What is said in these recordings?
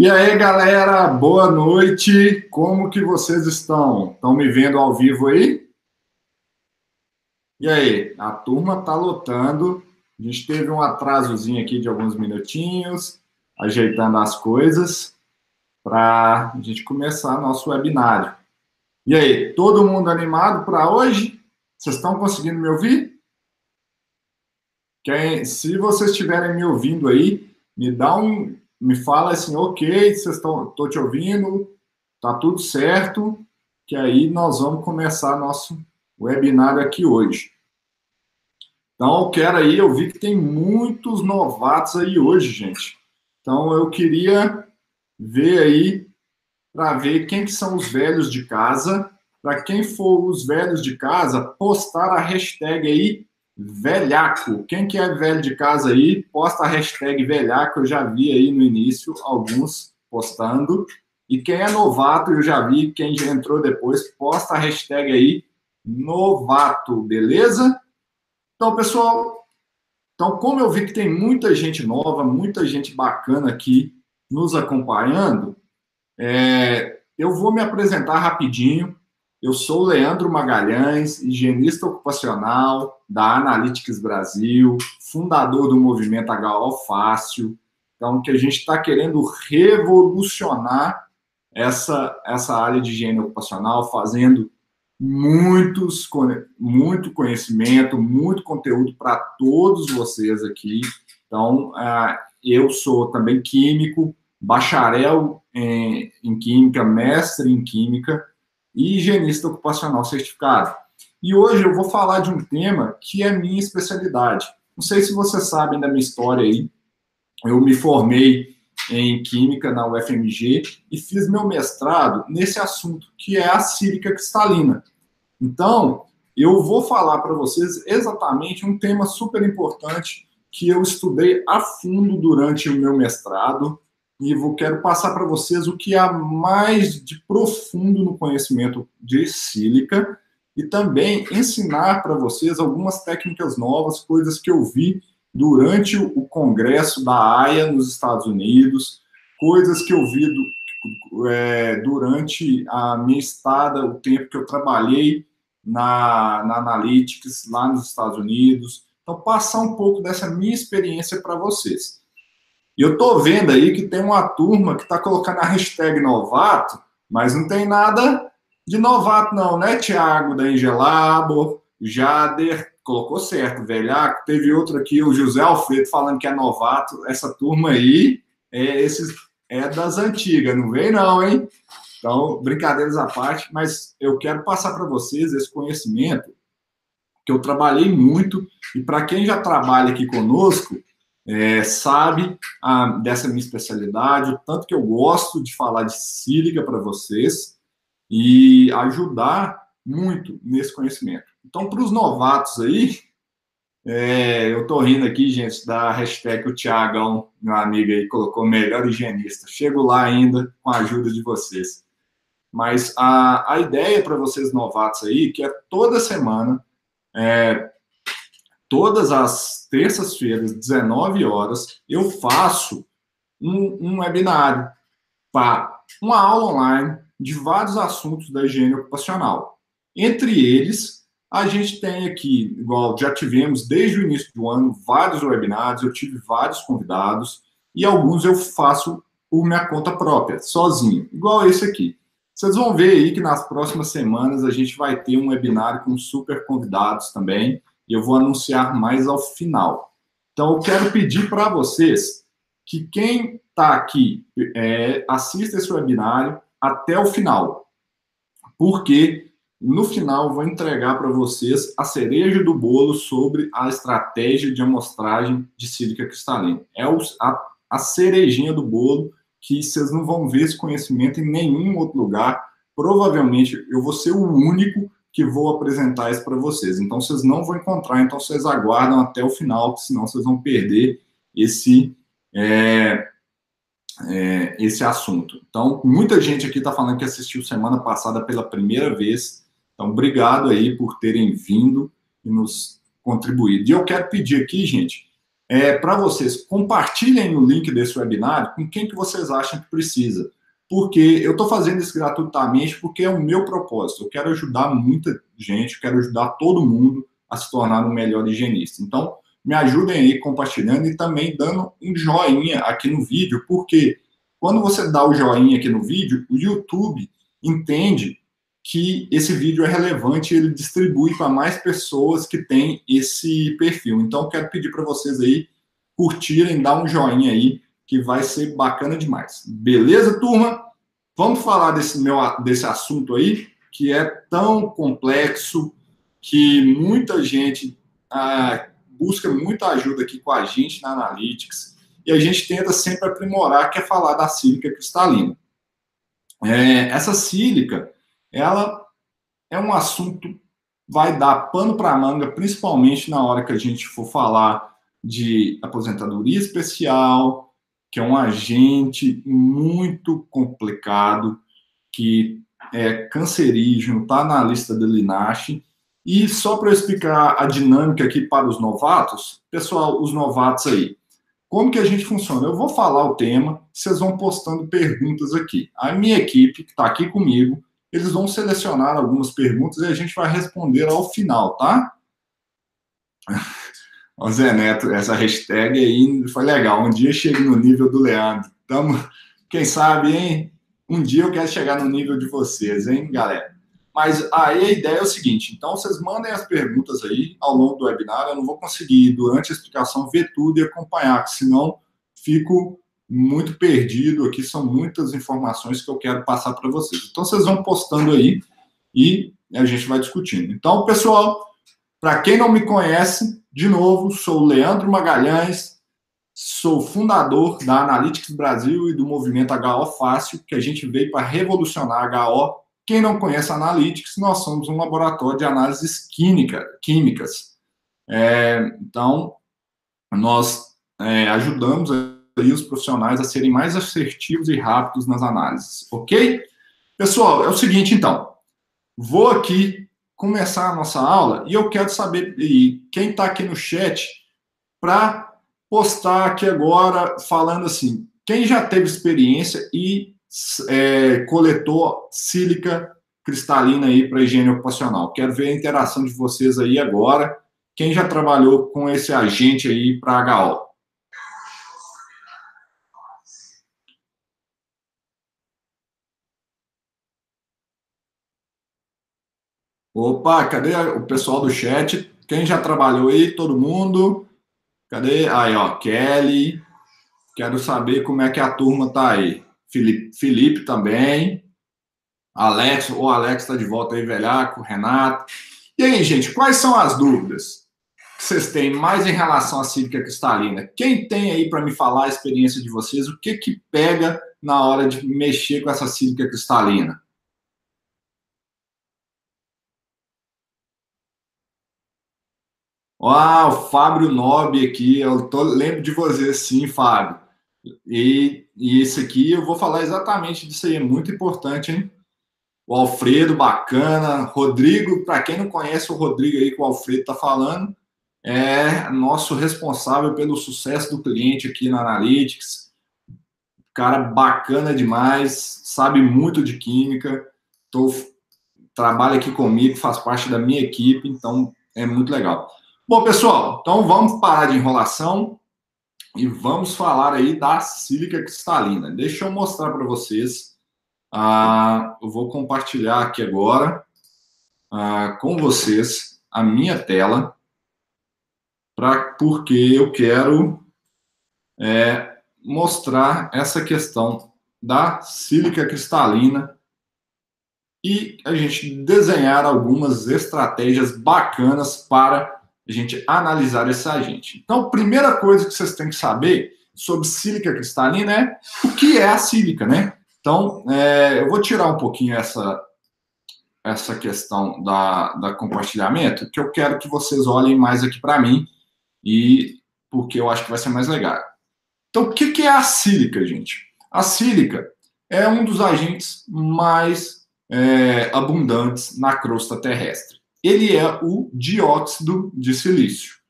E aí, galera, boa noite. Como que vocês estão? Estão me vendo ao vivo aí? E aí, a turma tá lotando. A gente teve um atrasozinho aqui de alguns minutinhos, ajeitando as coisas para a gente começar nosso webinário. E aí, todo mundo animado para hoje? Vocês estão conseguindo me ouvir? Quem, se vocês estiverem me ouvindo aí, me dá um, me fala assim, ok, vocês estão, estou te ouvindo, tá tudo certo, que aí nós vamos começar nosso webinário aqui hoje. Então, eu quero aí, eu vi que tem muitos novatos aí hoje, gente. Então, eu queria ver aí, para ver quem que são os velhos de casa. Para quem for os velhos de casa, postar a hashtag aí velhaco. Quem que é velho de casa aí, posta a hashtag velhaco. Eu já vi aí no início alguns postando. E quem é novato, eu já vi. Quem já entrou depois, posta a hashtag aí novato, beleza? Então, pessoal, então como eu vi que tem muita gente nova, muita gente bacana aqui nos acompanhando, é, eu vou me apresentar rapidinho. Eu sou Leandro Magalhães, higienista ocupacional da Analytics Brasil, fundador do movimento HO Fácil. Então, que a gente está querendo revolucionar essa, essa área de higiene ocupacional, fazendo muitos, muito conhecimento, muito conteúdo para todos vocês aqui. Então, ah, eu sou também químico, bacharel em, em Química, mestre em Química e higienista ocupacional certificado. E hoje eu vou falar de um tema que é minha especialidade. Não sei se vocês sabem da minha história aí. Eu me formei em Química na UFMG e fiz meu mestrado nesse assunto, que é a sílica cristalina. Então, eu vou falar para vocês exatamente um tema super importante que eu estudei a fundo durante o meu mestrado e vou quero passar para vocês o que há mais de profundo no conhecimento de sílica e também ensinar para vocês algumas técnicas novas, coisas que eu vi durante o congresso da AIA nos Estados Unidos, coisas que eu vi do, é, durante a minha estada, o tempo que eu trabalhei na, na Analytics lá nos Estados Unidos. Então, passar um pouco dessa minha experiência para vocês. E eu tô vendo aí que tem uma turma que está colocando a hashtag novato, mas não tem nada de novato não, né, Tiago da Engelabo, Jader, colocou certo, velhaco. Teve outro aqui, o José Alfredo, falando que é novato. Essa turma aí é, esses, é das antigas, não vem não, hein? Então, brincadeiras à parte, mas eu quero passar para vocês esse conhecimento que eu trabalhei muito e para quem já trabalha aqui conosco, é, sabe a, dessa minha especialidade, o tanto que eu gosto de falar de sílica para vocês e ajudar muito nesse conhecimento. Então, para os novatos aí, é, eu estou rindo aqui, gente, da hashtag o Tiagão, meu amigo aí, colocou melhor higienista. Chego lá ainda com a ajuda de vocês. Mas a, a ideia para vocês novatos aí, que é toda semana, é, todas as terças-feiras, 19 horas, eu faço um, um webinário para uma aula online de vários assuntos da higiene ocupacional. Entre eles, a gente tem aqui, igual já tivemos desde o início do ano, vários webinários, eu tive vários convidados, e alguns eu faço por minha conta própria, sozinho, igual esse aqui. Vocês vão ver aí que nas próximas semanas a gente vai ter um webinário com super convidados também e eu vou anunciar mais ao final. Então, eu quero pedir para vocês que quem está aqui é, assista esse webinário até o final, porque no final vou entregar para vocês a cereja do bolo sobre a estratégia de amostragem de sílica cristalina. É a, a cerejinha do bolo que vocês não vão ver esse conhecimento em nenhum outro lugar. Provavelmente eu vou ser o único que vou apresentar isso para vocês. Então, vocês não vão encontrar, então vocês aguardam até o final, senão vocês vão perder esse, é, é, esse assunto. Então, muita gente aqui está falando que assistiu semana passada pela primeira vez. Então, obrigado aí por terem vindo e nos contribuído. E eu quero pedir aqui, gente, é, para vocês. Compartilhem o link desse webinar com quem que vocês acham que precisa. Porque eu estou fazendo isso gratuitamente porque é o meu propósito. Eu quero ajudar muita gente, quero ajudar todo mundo a se tornar um melhor higienista. Então, me ajudem aí compartilhando e também dando um joinha aqui no vídeo, porque quando você dá o joinha aqui no vídeo, o YouTube entende que esse vídeo é relevante e ele distribui para mais pessoas que têm esse perfil. Então, quero pedir para vocês aí curtirem, dar um joinha aí, que vai ser bacana demais. Beleza, turma? Vamos falar desse, meu, desse assunto aí, que é tão complexo, que muita gente ah, busca muita ajuda aqui com a gente na Analytics, e a gente tenta sempre aprimorar, que é falar da sílica cristalina. É, essa sílica, ela é um assunto vai dar pano para manga, principalmente na hora que a gente for falar de aposentadoria especial, que é um agente muito complicado, que é cancerígeno, está na lista do Linache. E só para explicar a dinâmica aqui para os novatos, pessoal, os novatos aí, como que a gente funciona? Eu vou falar o tema, vocês vão postando perguntas aqui. A minha equipe, que está aqui comigo, eles vão selecionar algumas perguntas e a gente vai responder ao final, tá? O Zé Neto, essa hashtag aí foi legal. Um dia chegue no nível do Leandro. Tamo, quem sabe, hein? Um dia eu quero chegar no nível de vocês, hein, galera? Mas aí a ideia é o seguinte: então vocês mandem as perguntas aí ao longo do webinar. Eu não vou conseguir, durante a explicação, ver tudo e acompanhar, senão fico muito perdido aqui, são muitas informações que eu quero passar para vocês. Então, vocês vão postando aí e a gente vai discutindo. Então, pessoal, para quem não me conhece, de novo, sou Leandro Magalhães, sou fundador da Analytics Brasil e do movimento HO Fácil, que a gente veio para revolucionar a HO. Quem não conhece Analytics, nós somos um laboratório de análises química, químicas. É, então, nós é, ajudamos aí os profissionais a serem mais assertivos e rápidos nas análises, ok? Pessoal, é o seguinte, então. Vou aqui começar a nossa aula e eu quero saber e quem está aqui no chat para postar aqui agora falando assim, quem já teve experiência e é, coletou sílica cristalina aí para higiene ocupacional. Quero ver a interação de vocês aí agora. Quem já trabalhou com esse agente aí para HO? Opa, cadê o pessoal do chat? Quem já trabalhou aí? Todo mundo? Cadê? Aí, ó, Kelly. Quero saber como é que a turma tá aí. Felipe, Felipe também. Alex, o Alex está de volta aí, velhaco, Renato. E aí, gente, quais são as dúvidas que vocês têm mais em relação à cívica cristalina? Quem tem aí para me falar a experiência de vocês? O que que pega na hora de mexer com essa cívica cristalina? Ah, o Fábio Nobre aqui, eu tô, lembro de você, sim, Fábio. E, e esse aqui eu vou falar exatamente disso aí, é muito importante, hein? O Alfredo, bacana. Rodrigo, para quem não conhece o Rodrigo aí que o Alfredo tá falando, é nosso responsável pelo sucesso do cliente aqui na Analytics. Cara bacana demais, sabe muito de química. Tô, trabalha aqui comigo, faz parte da minha equipe, então é muito legal. Bom, pessoal, então vamos parar de enrolação e vamos falar aí da sílica cristalina. Deixa eu mostrar para vocês. Ah, eu vou compartilhar aqui agora ah, com vocês a minha tela, pra, porque eu quero é, mostrar essa questão da sílica cristalina e a gente desenhar algumas estratégias bacanas para a gente analisar esse agente. Então, primeira coisa que vocês têm que saber sobre sílica cristalina é o que é a sílica, né? Então, é, eu vou tirar um pouquinho essa, essa questão da, da compartilhamento, que eu quero que vocês olhem mais aqui para mim, e porque eu acho que vai ser mais legal. Então, o que, que é a sílica, gente? A sílica é um dos agentes mais é, abundantes na crosta terrestre ele é o dióxido de silício.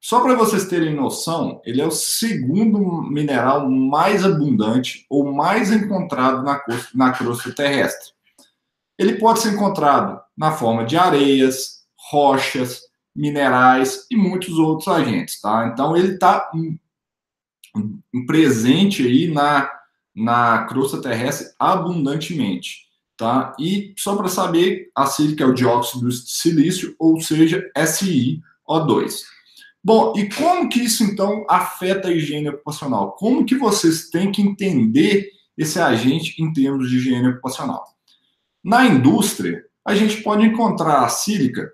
Só para vocês terem noção, ele é o segundo mineral mais abundante ou mais encontrado na, na crosta terrestre. Ele pode ser encontrado na forma de areias, rochas, minerais e muitos outros agentes, tá? Então ele está presente aí na, na crosta terrestre abundantemente, tá? E só para saber, a sílica é o dióxido de silício, ou seja, SiO2. Bom, e como que isso então afeta a higiene ocupacional? Como que vocês têm que entender esse agente em termos de higiene ocupacional? Na indústria, a gente pode encontrar a sílica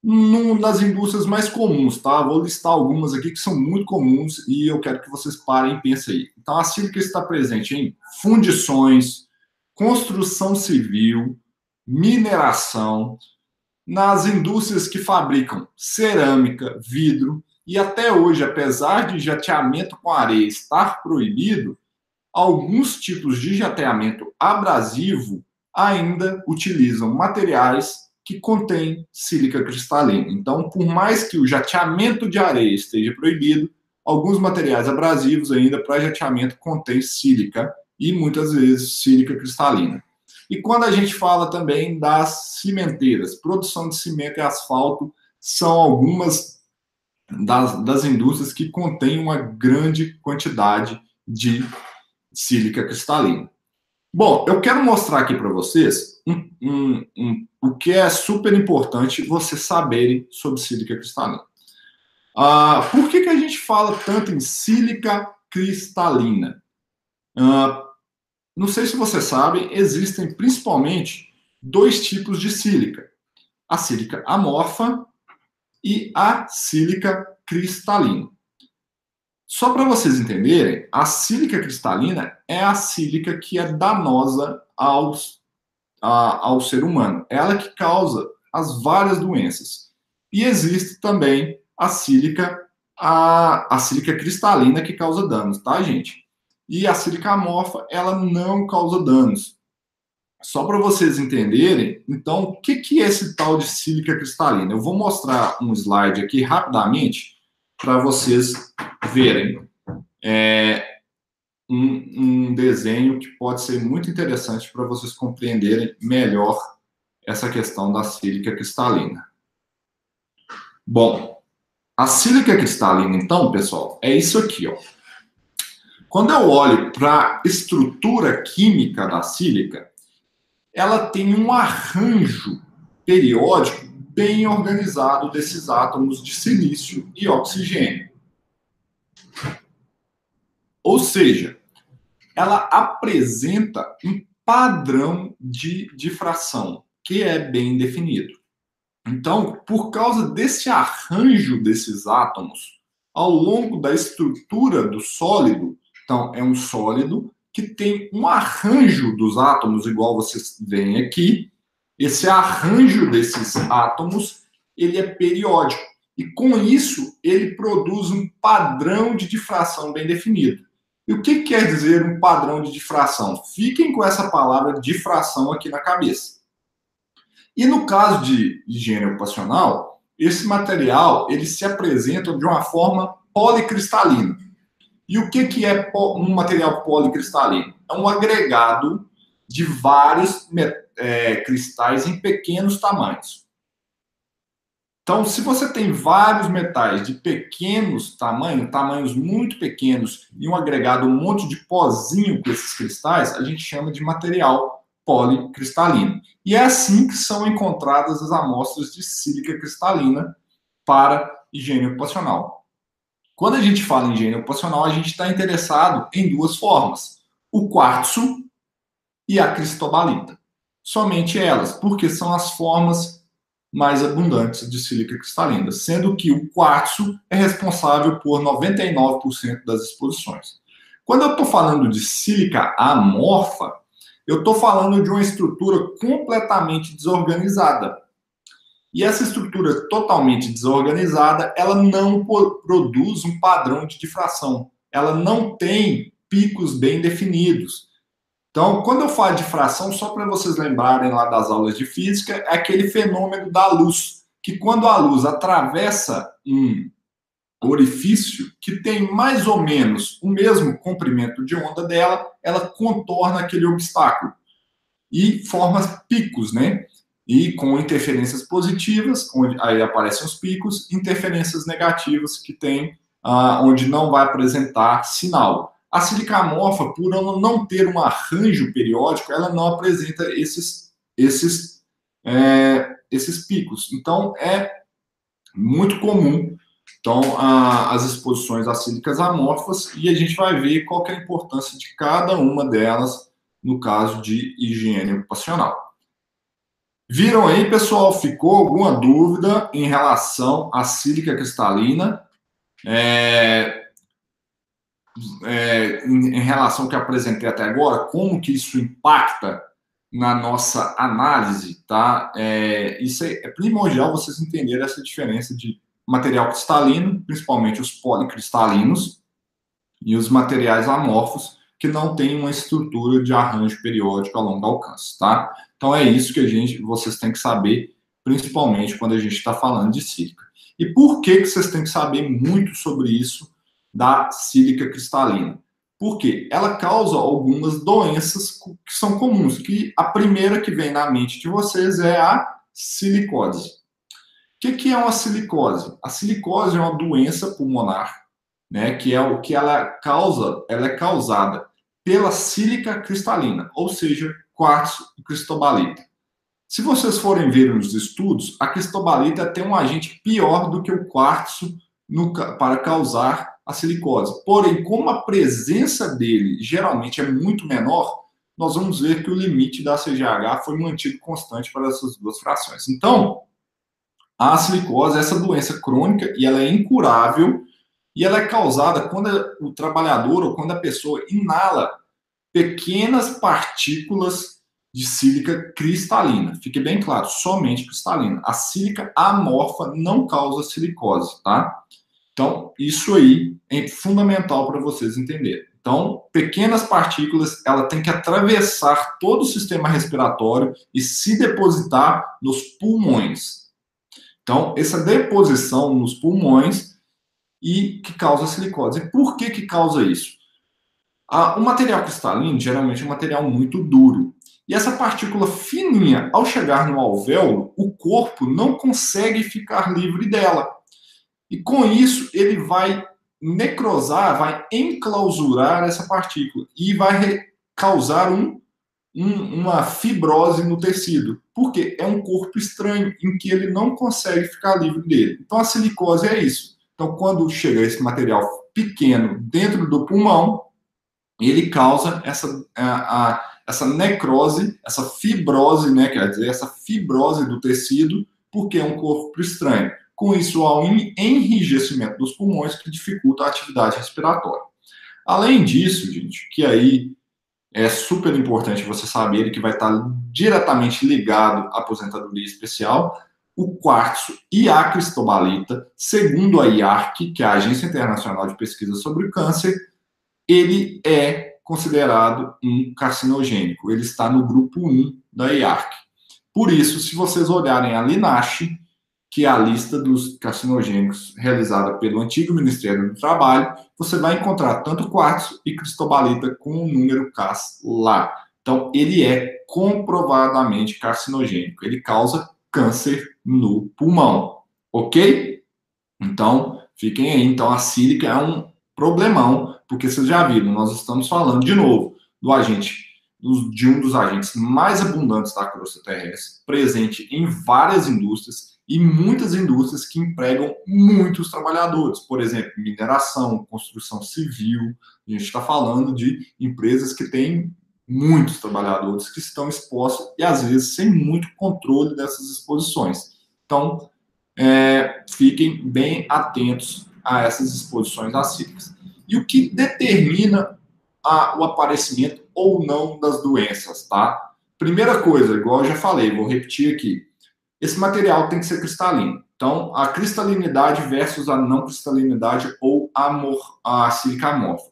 numa das indústrias mais comuns, tá? Vou listar algumas aqui que são muito comuns e eu quero que vocês parem e pensem aí. Então, a sílica está presente em fundições, construção civil, mineração, nas indústrias que fabricam cerâmica, vidro, e até hoje, apesar de jateamento com areia estar proibido, alguns tipos de jateamento abrasivo ainda utilizam materiais que contêm sílica cristalina. Então, por mais que o jateamento de areia esteja proibido, alguns materiais abrasivos ainda para jateamento contêm sílica e muitas vezes sílica cristalina. E quando a gente fala também das cimenteiras, produção de cimento e asfalto são algumas das, das indústrias que contêm uma grande quantidade de sílica cristalina. Bom, eu quero mostrar aqui para vocês um, um, um, o que é super importante vocês saberem sobre sílica cristalina. Ah, por que, que a gente fala tanto em sílica cristalina? Ah, não sei se vocês sabem, existem principalmente dois tipos de sílica: a sílica amorfa e a sílica cristalina. Só para vocês entenderem, a sílica cristalina é a sílica que é danosa aos, a, ao ser humano. Ela que causa as várias doenças. E existe também a sílica, a, a sílica cristalina que causa danos, tá, gente? E a sílica amorfa, ela não causa danos. Só para vocês entenderem, então, o que, que é esse tal de sílica cristalina? Eu vou mostrar um slide aqui rapidamente para vocês verem é, um, um, desenho que pode ser muito interessante para vocês compreenderem melhor essa questão da sílica cristalina. Bom, a sílica cristalina, então, pessoal, é isso aqui, ó. Quando eu olho para a estrutura química da sílica, ela tem um arranjo periódico bem organizado desses átomos de silício e oxigênio. Ou seja, ela apresenta um padrão de difração que é bem definido. Então, por causa desse arranjo desses átomos ao longo da estrutura do sólido, então é um sólido que tem um arranjo dos átomos, igual vocês veem aqui. Esse arranjo desses átomos, ele é periódico. E com isso, ele produz um padrão de difração bem definido. E o que quer dizer um padrão de difração? Fiquem com essa palavra difração aqui na cabeça. E no caso de higiene ocupacional, esse material ele se apresenta de uma forma policristalina. E o que, que é um material policristalino? É um agregado de vários é, cristais em pequenos tamanhos. Então, se você tem vários metais de pequenos tamanhos, tamanhos muito pequenos, e um agregado, um monte de pozinho com esses cristais, a gente chama de material policristalino. E é assim que são encontradas as amostras de sílica cristalina para higiene ocupacional. Quando a gente fala em higiene ocupacional, a gente está interessado em duas formas: o quartzo e a cristobalita. Somente elas, porque são as formas mais abundantes de sílica cristalina, sendo que o quartzo é responsável por 99% das exposições. Quando eu estou falando de sílica amorfa, eu estou falando de uma estrutura completamente desorganizada. E essa estrutura totalmente desorganizada, ela não produz um padrão de difração. Ela não tem picos bem definidos. Então, quando eu falo de fração, só para vocês lembrarem lá das aulas de física, é aquele fenômeno da luz, que quando a luz atravessa um, orifício que tem mais ou menos o mesmo comprimento de onda dela, ela contorna aquele obstáculo e forma picos, né? E com interferências positivas, onde aí aparecem os picos, interferências negativas que tem ah, onde não vai apresentar sinal. A silicamorfa, por ela não ter um arranjo periódico, ela não apresenta esses, esses, é, esses picos. Então, é muito comum então, a, as exposições acílicas amorfas e a gente vai ver qual é a importância de cada uma delas no caso de higiene ocupacional. Viram aí, pessoal? Ficou alguma dúvida em relação à sílica cristalina? É, é, em, em, relação ao que apresentei até agora, como que isso impacta na nossa análise, tá? É, isso é, é primordial vocês entenderem essa diferença de material cristalino, principalmente os policristalinos, e os materiais amorfos, que não têm uma estrutura de arranjo periódico a longo alcance, tá? Então é isso que a gente, vocês têm que saber, principalmente quando a gente está falando de sílica. E por que, que vocês têm que saber muito sobre isso da sílica cristalina? Porque ela causa algumas doenças que são comuns, que a primeira que vem na mente de vocês é a silicose que, que é uma silicose? A silicose é uma doença pulmonar, né, que é o que ela causa, ela é causada pela sílica cristalina, ou seja, quartzo e cristobalita. Se vocês forem ver nos estudos, a cristobalita tem um agente pior do que o quartzo no, para causar a silicose. Porém, como a presença dele geralmente é muito menor, nós vamos ver que o limite da CGH foi mantido constante para essas duas frações. Então, a silicose é essa doença crônica e ela é incurável e ela é causada quando o trabalhador ou quando a pessoa inala pequenas partículas de sílica cristalina. Fique bem claro, somente cristalina. A sílica amorfa não causa silicose, tá? Então, isso aí é fundamental para vocês entenderem. Então, pequenas partículas, ela tem que atravessar todo o sistema respiratório e se depositar nos pulmões. Então, essa deposição nos pulmões e que causa silicose. E por que que causa isso? O material cristalino geralmente é um material muito duro. E essa partícula fininha, ao chegar no alvéolo, o corpo não consegue ficar livre dela. E com isso, ele vai necrosar, vai enclausurar essa partícula e vai causar um um, uma fibrose no tecido, porque é um corpo estranho em que ele não consegue ficar livre dele. Então a silicose é isso. Então quando chega esse material pequeno dentro do pulmão, ele causa essa, a, a, essa necrose, essa fibrose, né, quer dizer, essa fibrose do tecido, porque é um corpo estranho. Com isso, há um enrijecimento dos pulmões que dificulta a atividade respiratória. Além disso, gente, que aí é super importante você saber que vai estar diretamente ligado à aposentadoria especial, o quartzo e a cristobalita, segundo a IARC, que é a Agência Internacional de Pesquisa sobre o Câncer, ele é considerado um carcinogênico. Ele está no grupo 1 da IARC. Por isso, se vocês olharem a LINASH, que é a lista dos carcinogênicos realizada pelo antigo Ministério do Trabalho, você vai encontrar tanto quartzo e cristobalita com o número CAS lá. Então, ele é comprovadamente carcinogênico. Ele causa câncer no pulmão, ok? Então, fiquem aí. Então, a sílica é um problemão, porque vocês já viram, nós estamos falando de novo do agente, de um dos agentes mais abundantes da crosta terrestre, presente em várias indústrias, e muitas indústrias que empregam muitos trabalhadores, por exemplo, mineração, construção civil. A gente está falando de empresas que têm muitos trabalhadores que estão expostos e às vezes sem muito controle dessas exposições. Então, é, fiquem bem atentos a essas exposições acídicas. E o que determina a, o aparecimento ou não das doenças, tá? Primeira coisa, igual eu já falei, vou repetir aqui esse material tem que ser cristalino. Então, a cristalinidade versus a não cristalinidade ou a sílica amorfa.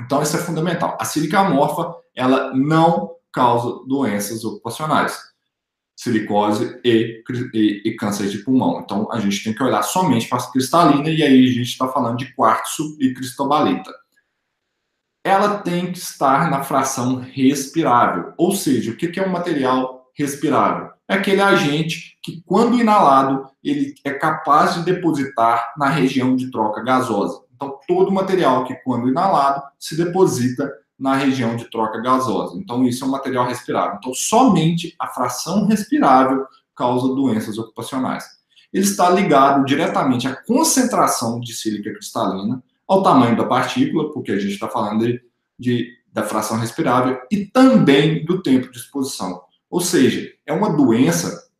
Então, isso é fundamental. A sílica amorfa, ela não causa doenças ocupacionais. Silicose e, e, e, câncer de pulmão. Então, a gente tem que olhar somente para a cristalina, e aí a gente está falando de quartzo e cristobalita. Ela tem que estar na fração respirável, ou seja, o que é um material respirável? É aquele agente que, quando inalado, ele é capaz de depositar na região de troca gasosa. Então, todo material que, quando inalado, se deposita na região de troca gasosa. Então, isso é um material respirável. Então, somente a fração respirável causa doenças ocupacionais. Ele está ligado diretamente à concentração de sílica cristalina, ao tamanho da partícula, porque a gente está falando de, de, da fração respirável, e também do tempo de exposição. Ou seja, é uma doença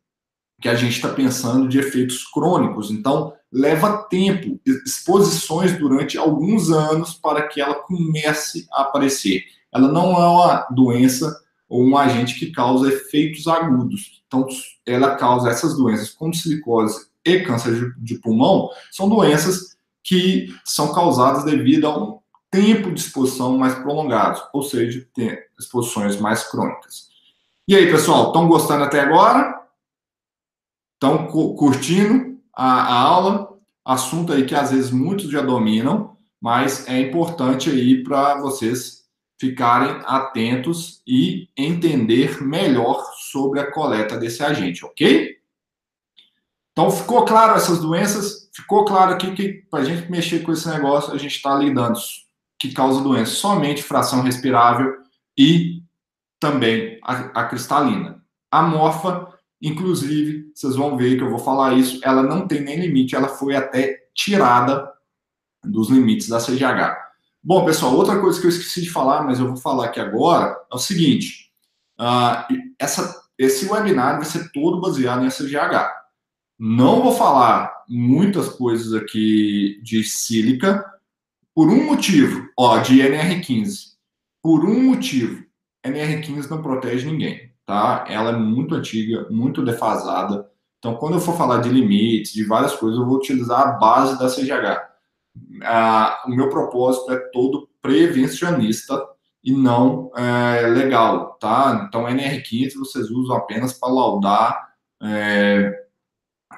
que a gente está pensando de efeitos crônicos. Então, leva tempo, exposições durante alguns anos para que ela comece a aparecer. Ela não é uma doença ou um agente que causa efeitos agudos. Então, ela causa essas doenças como silicose e câncer de pulmão, são doenças que são causadas devido a um tempo de exposição mais prolongado, ou seja, exposições mais crônicas. E aí, pessoal, estão gostando até agora? Estão curtindo? A, a aula, assunto aí que às vezes muitos já dominam, mas é importante aí para vocês ficarem atentos e entender melhor sobre a coleta desse agente, ok? Então, ficou claro essas doenças? Ficou claro aqui que para a gente mexer com esse negócio, a gente está lidando que causa doença somente fração respirável e também a, a cristalina. A morfa Inclusive, vocês vão ver que eu vou falar isso, ela não tem nem limite, ela foi até tirada dos limites da CGH. Bom, pessoal, outra coisa que eu esqueci de falar, mas eu vou falar aqui agora, é o seguinte: uh, essa, esse webinar vai ser todo baseado em CGH. Não vou falar muitas coisas aqui de sílica, por um motivo, ó, de NR15. Por um motivo, NR15 não protege ninguém tá? Ela é muito antiga, muito defasada. Então, quando eu for falar de limites, de várias coisas, eu vou utilizar a base da CGH. Ah, o meu propósito é todo prevencionista e não é, legal, tá? Então, NR15 vocês usam apenas para laudar, é,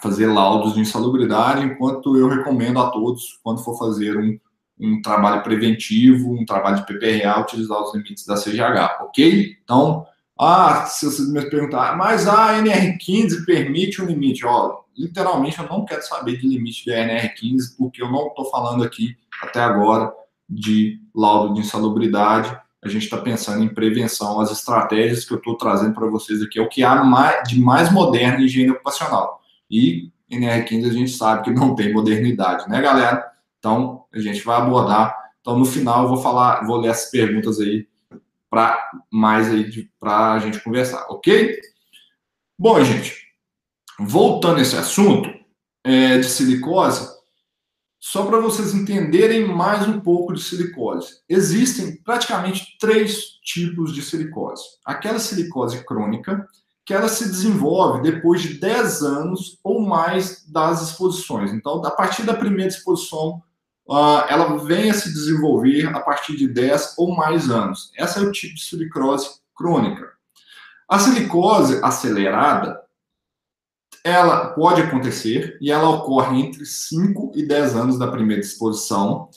fazer laudos de insalubridade, enquanto eu recomendo a todos, quando for fazer um, um trabalho preventivo, um trabalho de PPRA, utilizar os limites da CGH, ok? Então, ah, se vocês me perguntar, mas a NR15 permite um limite? Ó, literalmente eu não quero saber de limite da NR15, porque eu não estou falando aqui até agora de laudo de insalubridade. A gente está pensando em prevenção, as estratégias que eu estou trazendo para vocês aqui é o que há de mais moderno em higiene ocupacional. E NR15 a gente sabe que não tem modernidade, né, galera? Então a gente vai abordar. Então no final eu vou falar, vou ler as perguntas aí para mais aí para a gente conversar, ok? Bom, gente, voltando esse assunto é, de silicose, só para vocês entenderem mais um pouco de silicose. Existem praticamente três tipos de silicose. Aquela silicose crônica, que ela se desenvolve depois de 10 anos ou mais das exposições. Então, a partir da primeira exposição, uh, ela vem a se desenvolver a partir de 10 ou mais anos. Essa é o tipo de silicose crônica. A silicose acelerada, ela pode acontecer e ela ocorre entre 5 e 10 anos da primeira exposição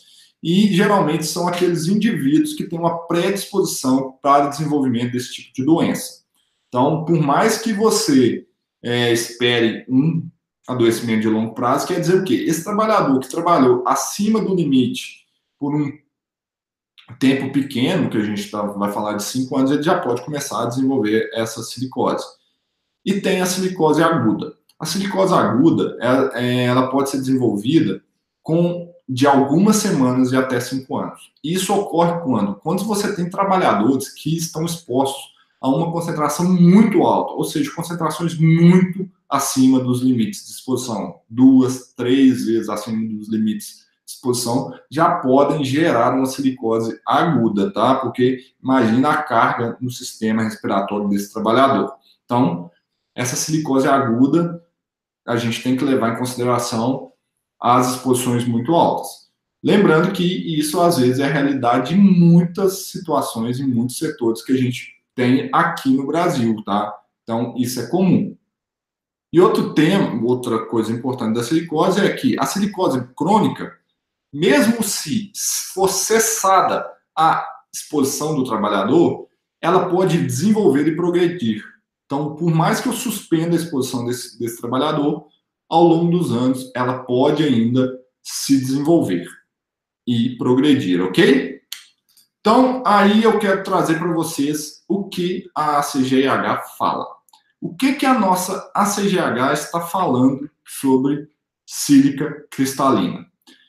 e geralmente são aqueles indivíduos que têm uma predisposição para o desenvolvimento desse tipo de doença. Então, por mais que você é, espere um adoecimento de longo prazo, quer dizer o quê? Esse trabalhador que trabalhou acima do limite por um tempo pequeno, que a gente tá, vai falar de cinco anos, ele já pode começar a desenvolver essa silicose. E tem a silicose aguda. A silicose aguda, ela, é, ela pode ser desenvolvida com de algumas semanas e até cinco anos. Isso ocorre quando? Quando você tem trabalhadores que estão expostos a uma concentração muito alta, ou seja, concentrações muito acima dos limites de exposição, duas, três vezes acima dos limites de exposição, já podem gerar uma silicose aguda, tá? Porque imagina a carga no sistema respiratório desse trabalhador. Então, essa silicose aguda, a gente tem que levar em consideração as exposições muito altas. Lembrando que isso, às vezes, é a realidade de muitas situações, em muitos setores que a gente tem aqui no Brasil, tá? Então, isso é comum. E outro tema, outra coisa importante da silicose é que a silicose crônica, mesmo se for cessada a exposição do trabalhador, ela pode desenvolver e progredir. Então, por mais que eu suspenda a exposição desse, desse trabalhador, ao longo dos anos, ela pode ainda se desenvolver e progredir, ok? Então, aí eu quero trazer para vocês o que a ACGH fala. O que, que a nossa ACGH está falando sobre sílica cristalina?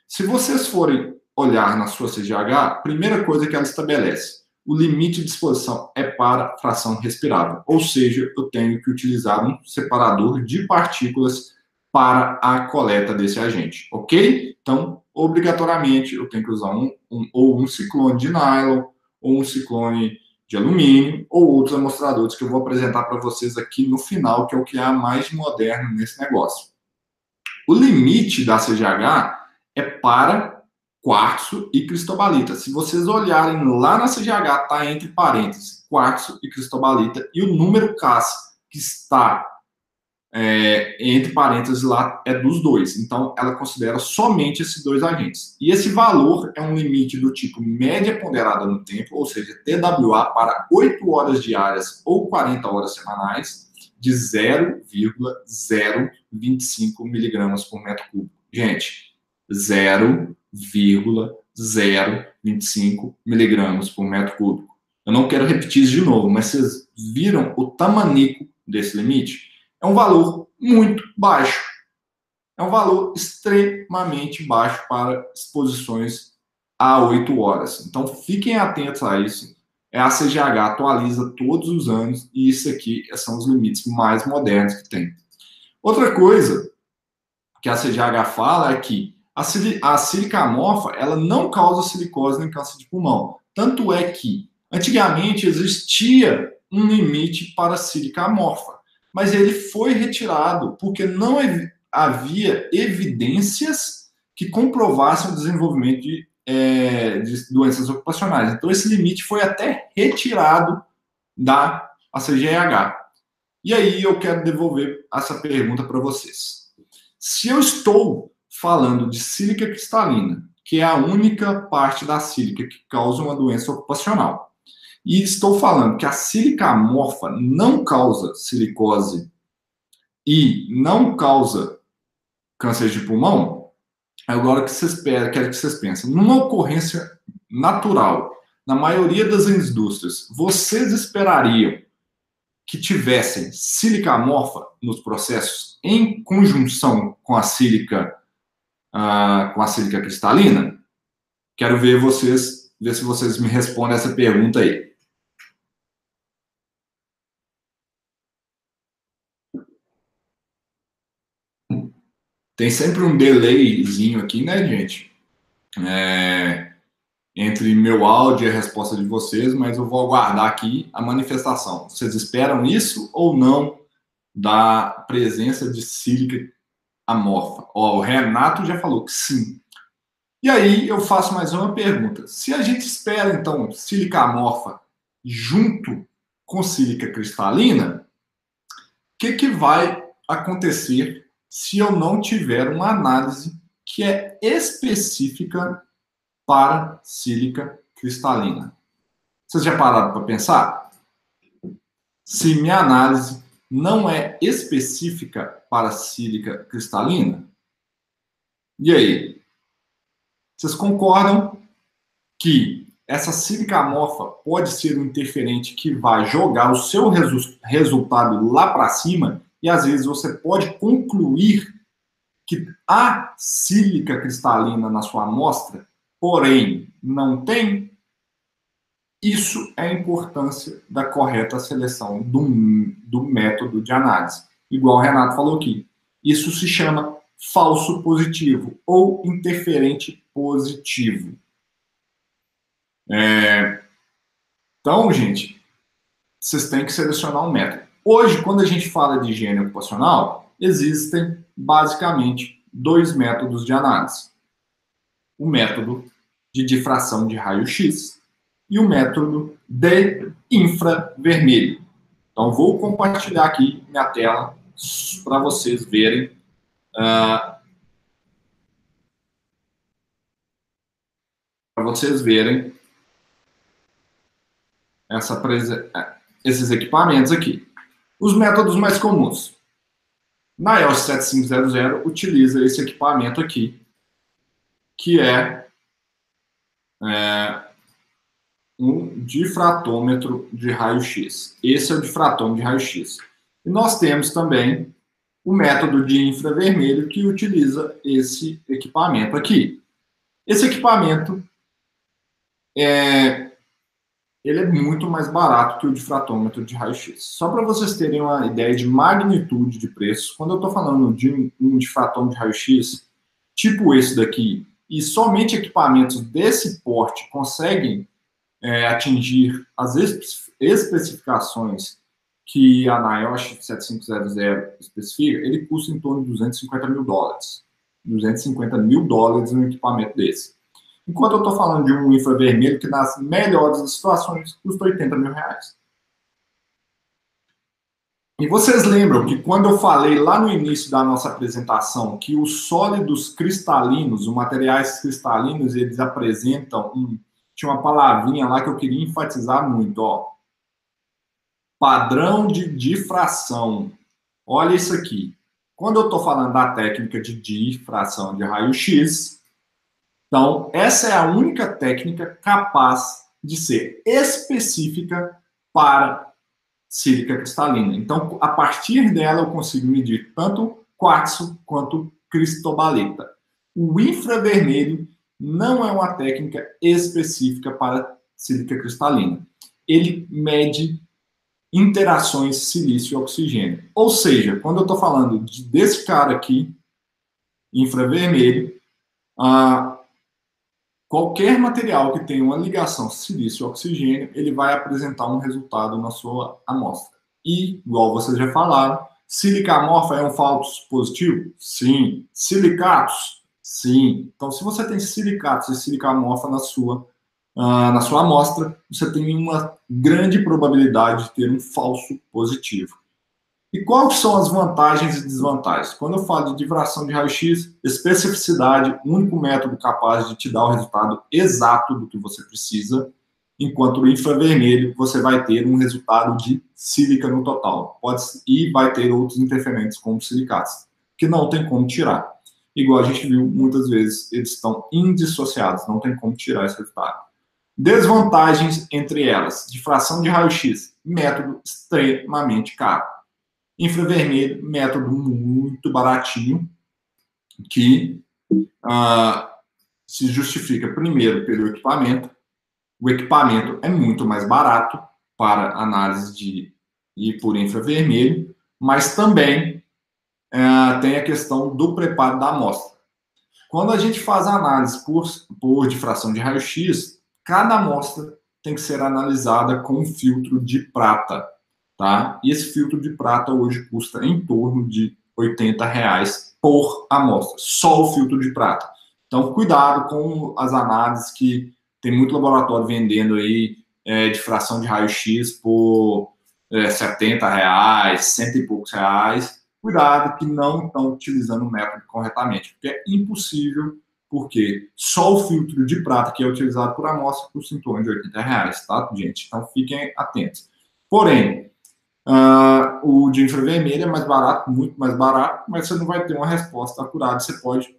Se vocês forem olhar na sua CGH, primeira coisa que ela estabelece, o limite de exposição é para fração respirável, ou seja, eu tenho que utilizar um separador de partículas para a coleta desse agente, ok? Então, obrigatoriamente, eu tenho que usar um, um ou um ciclone de nylon, ou um ciclone de alumínio, ou outros amostradores que eu vou apresentar para vocês aqui no final, que é o que há mais moderno nesse negócio. O limite da CGH é para quartzo e cristobalita. Se vocês olharem lá na CGH, está entre parênteses, quartzo e cristobalita, e o número CAS que está é, entre parênteses lá é dos dois. Então, ela considera somente esses dois agentes. E esse valor é um limite do tipo média ponderada no tempo, ou seja, TWA para 8 horas diárias ou 40 horas semanais, de 0,025 miligramas por metro cúbico. Gente, 0,025 miligramas por metro cúbico. Eu não quero repetir isso de novo, mas vocês viram o tamanico desse limite? É um valor muito baixo. É um valor extremamente baixo para exposições a 8 horas. Então, fiquem atentos a isso. É a CGH atualiza todos os anos e isso aqui são os limites mais modernos que tem. Outra coisa que a CGH fala é que a, a sílica amorfa ela não causa silicose nem câncer de pulmão. Tanto é que antigamente existia um limite para a sílica amorfa mas ele foi retirado porque não havia evidências que comprovassem o desenvolvimento de, é, de doenças ocupacionais. Então, esse limite foi até retirado da ACGH. E aí eu quero devolver essa pergunta para vocês. Se eu estou falando de sílica cristalina, que é a única parte da sílica que causa uma doença ocupacional, e estou falando que a sílica amorfa não causa silicose e não causa câncer de pulmão. Agora que vocês quero que vocês pensem, numa ocorrência natural, na maioria das indústrias, vocês esperariam que tivessem sílica amorfa nos processos em conjunção com a sílica uh, com a sílica cristalina? Quero ver vocês, ver se vocês me respondem essa pergunta aí. Tem sempre um delayzinho aqui, né, gente? É, entre meu áudio e a resposta de vocês, mas eu vou aguardar aqui a manifestação. Vocês esperam isso ou não da presença de sílica amorfa? Ó, o Renato já falou que sim. E aí eu faço mais uma pergunta. Se a gente espera, então, sílica amorfa junto com sílica cristalina, o que, que vai acontecer se eu não tiver uma análise que é específica para sílica cristalina. Vocês já pararam para pensar? Se minha análise não é específica para sílica cristalina? E aí? Vocês concordam que essa sílica amorfa pode ser um interferente que vai jogar o seu resu resultado lá para cima e às vezes você pode concluir que há sílica cristalina na sua amostra, porém não tem. Isso é a importância da correta seleção do, do método de análise. Igual o Renato falou aqui. Isso se chama falso positivo ou interferente positivo. É... Então, gente, vocês têm que selecionar um método. Hoje, quando a gente fala de higiene ocupacional, existem basicamente dois métodos de análise: o método de difração de raio-x e o método de infravermelho. Então, vou compartilhar aqui minha tela para vocês verem. Uh, para vocês verem essa, esses equipamentos aqui. Os métodos mais comuns. Na EOS 7500 utiliza esse equipamento aqui, que é, é um difratômetro de raio-x. Esse é o difratômetro de raio-x. E nós temos também o método de infravermelho que utiliza esse equipamento aqui. Esse equipamento é, ele é muito mais barato que o difratômetro de raio-x. Só para vocês terem uma ideia de magnitude de preço, quando eu estou falando de um difratômetro de raio-x, tipo esse daqui, e somente equipamentos desse porte conseguem é, atingir as especificações que a NIOSH 7500 especifica, ele custa em torno de 250 mil dólares. 250 mil dólares um equipamento desse. Enquanto eu estou falando de um infravermelho que nas melhores das situações custa 80 mil reais. E vocês lembram que quando eu falei lá no início da nossa apresentação que os sólidos cristalinos, os materiais cristalinos, eles apresentam um, tinha uma palavrinha lá que eu queria enfatizar muito, ó. Padrão de difração. Olha isso aqui. Quando eu estou falando da técnica de difração de raio-x, então essa é a única técnica capaz de ser específica para sílica cristalina. Então, a partir dela, eu consigo medir tanto quartzo quanto cristobaleta. O infravermelho não é uma técnica específica para sílica cristalina. Ele mede interações silício e oxigênio. Ou seja, quando eu estou falando de, desse cara aqui, infravermelho, ah, qualquer material que tenha uma ligação silício e oxigênio, ele vai apresentar um resultado na sua amostra. E, igual vocês já falaram, sílica amorfa é um falso positivo? Sim. Silicatos? Sim. Então, se você tem silicatos e sílica amorfa na sua, uh, na sua amostra, você tem uma grande probabilidade de ter um falso positivo. E quais são as vantagens e desvantagens? Quando eu falo de difração de raio-x, especificidade, único método capaz de te dar o resultado exato do que você precisa, enquanto no infravermelho você vai ter um resultado de sílica no total. Pode, e vai ter outros interferentes como silicatos, que não tem como tirar igual a gente viu muitas vezes, eles estão indissociados, não tem como tirar esse resultado. Desvantagens entre elas: difração de raio-x, método extremamente caro. Infravermelho, método muito baratinho, que uh, se justifica primeiro pelo equipamento. O equipamento é muito mais barato para análise de ir por infravermelho, mas também é, tem a questão do preparo da amostra. Quando a gente faz a análise por, por difração de raio-x, cada amostra tem que ser analisada com um filtro de prata, tá? E esse filtro de prata hoje custa em torno de 80 reais por amostra, só o filtro de prata. Então, cuidado com as análises que tem muito laboratório vendendo aí é, difração de raio-x por é, 70 reais, cento e poucos reais cuidado que não estão utilizando o método corretamente, porque é impossível, porque só o filtro de prata que é utilizado por amostra custa em torno de 80 reais, tá, gente? Então fiquem atentos. Porém, uh, o de infravermelho é mais barato, muito mais barato, mas você não vai ter uma resposta acurada, você pode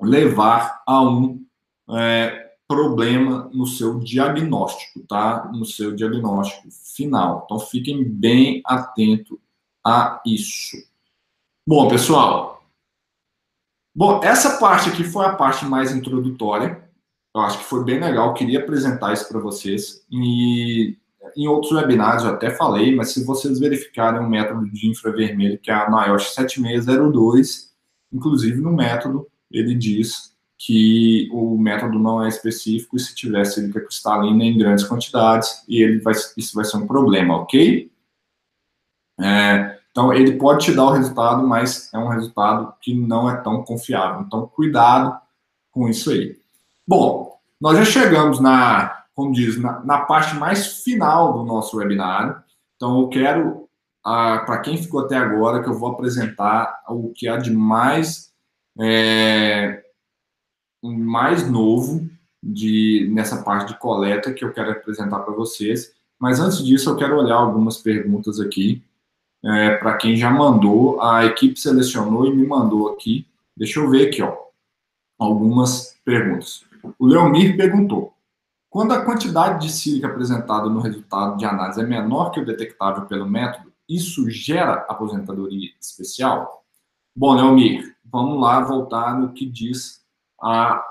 levar a um é, problema no seu diagnóstico, tá? No seu diagnóstico final. Então fiquem bem atentos a isso. Bom, pessoal. Bom, essa parte aqui foi a parte mais introdutória. Eu acho que foi bem legal. Eu queria apresentar isso para vocês. E em outros webinários eu até falei, mas se vocês verificarem o método de infravermelho, que é a NIOSH 7602, inclusive no método ele diz que o método não é específico e se tiver sílica cristalina em grandes quantidades, e ele vai, isso vai ser um problema, ok? É, então, ele pode te dar o resultado, mas é um resultado que não é tão confiável. Então, cuidado com isso aí. Bom, nós já chegamos na, como diz, na, na parte mais final do nosso webinário. Então, eu quero, ah, para quem ficou até agora, que eu vou apresentar o que há de mais, é, mais novo de, nessa parte de coleta que eu quero apresentar para vocês. Mas antes disso, eu quero olhar algumas perguntas aqui. É, para quem já mandou, a equipe selecionou e me mandou aqui. Deixa eu ver aqui, ó, algumas perguntas. O Leomir perguntou: quando a quantidade de sílica apresentada no resultado de análise é menor que o detectável pelo método, isso gera aposentadoria especial? Bom, Leomir, vamos lá voltar no que diz a,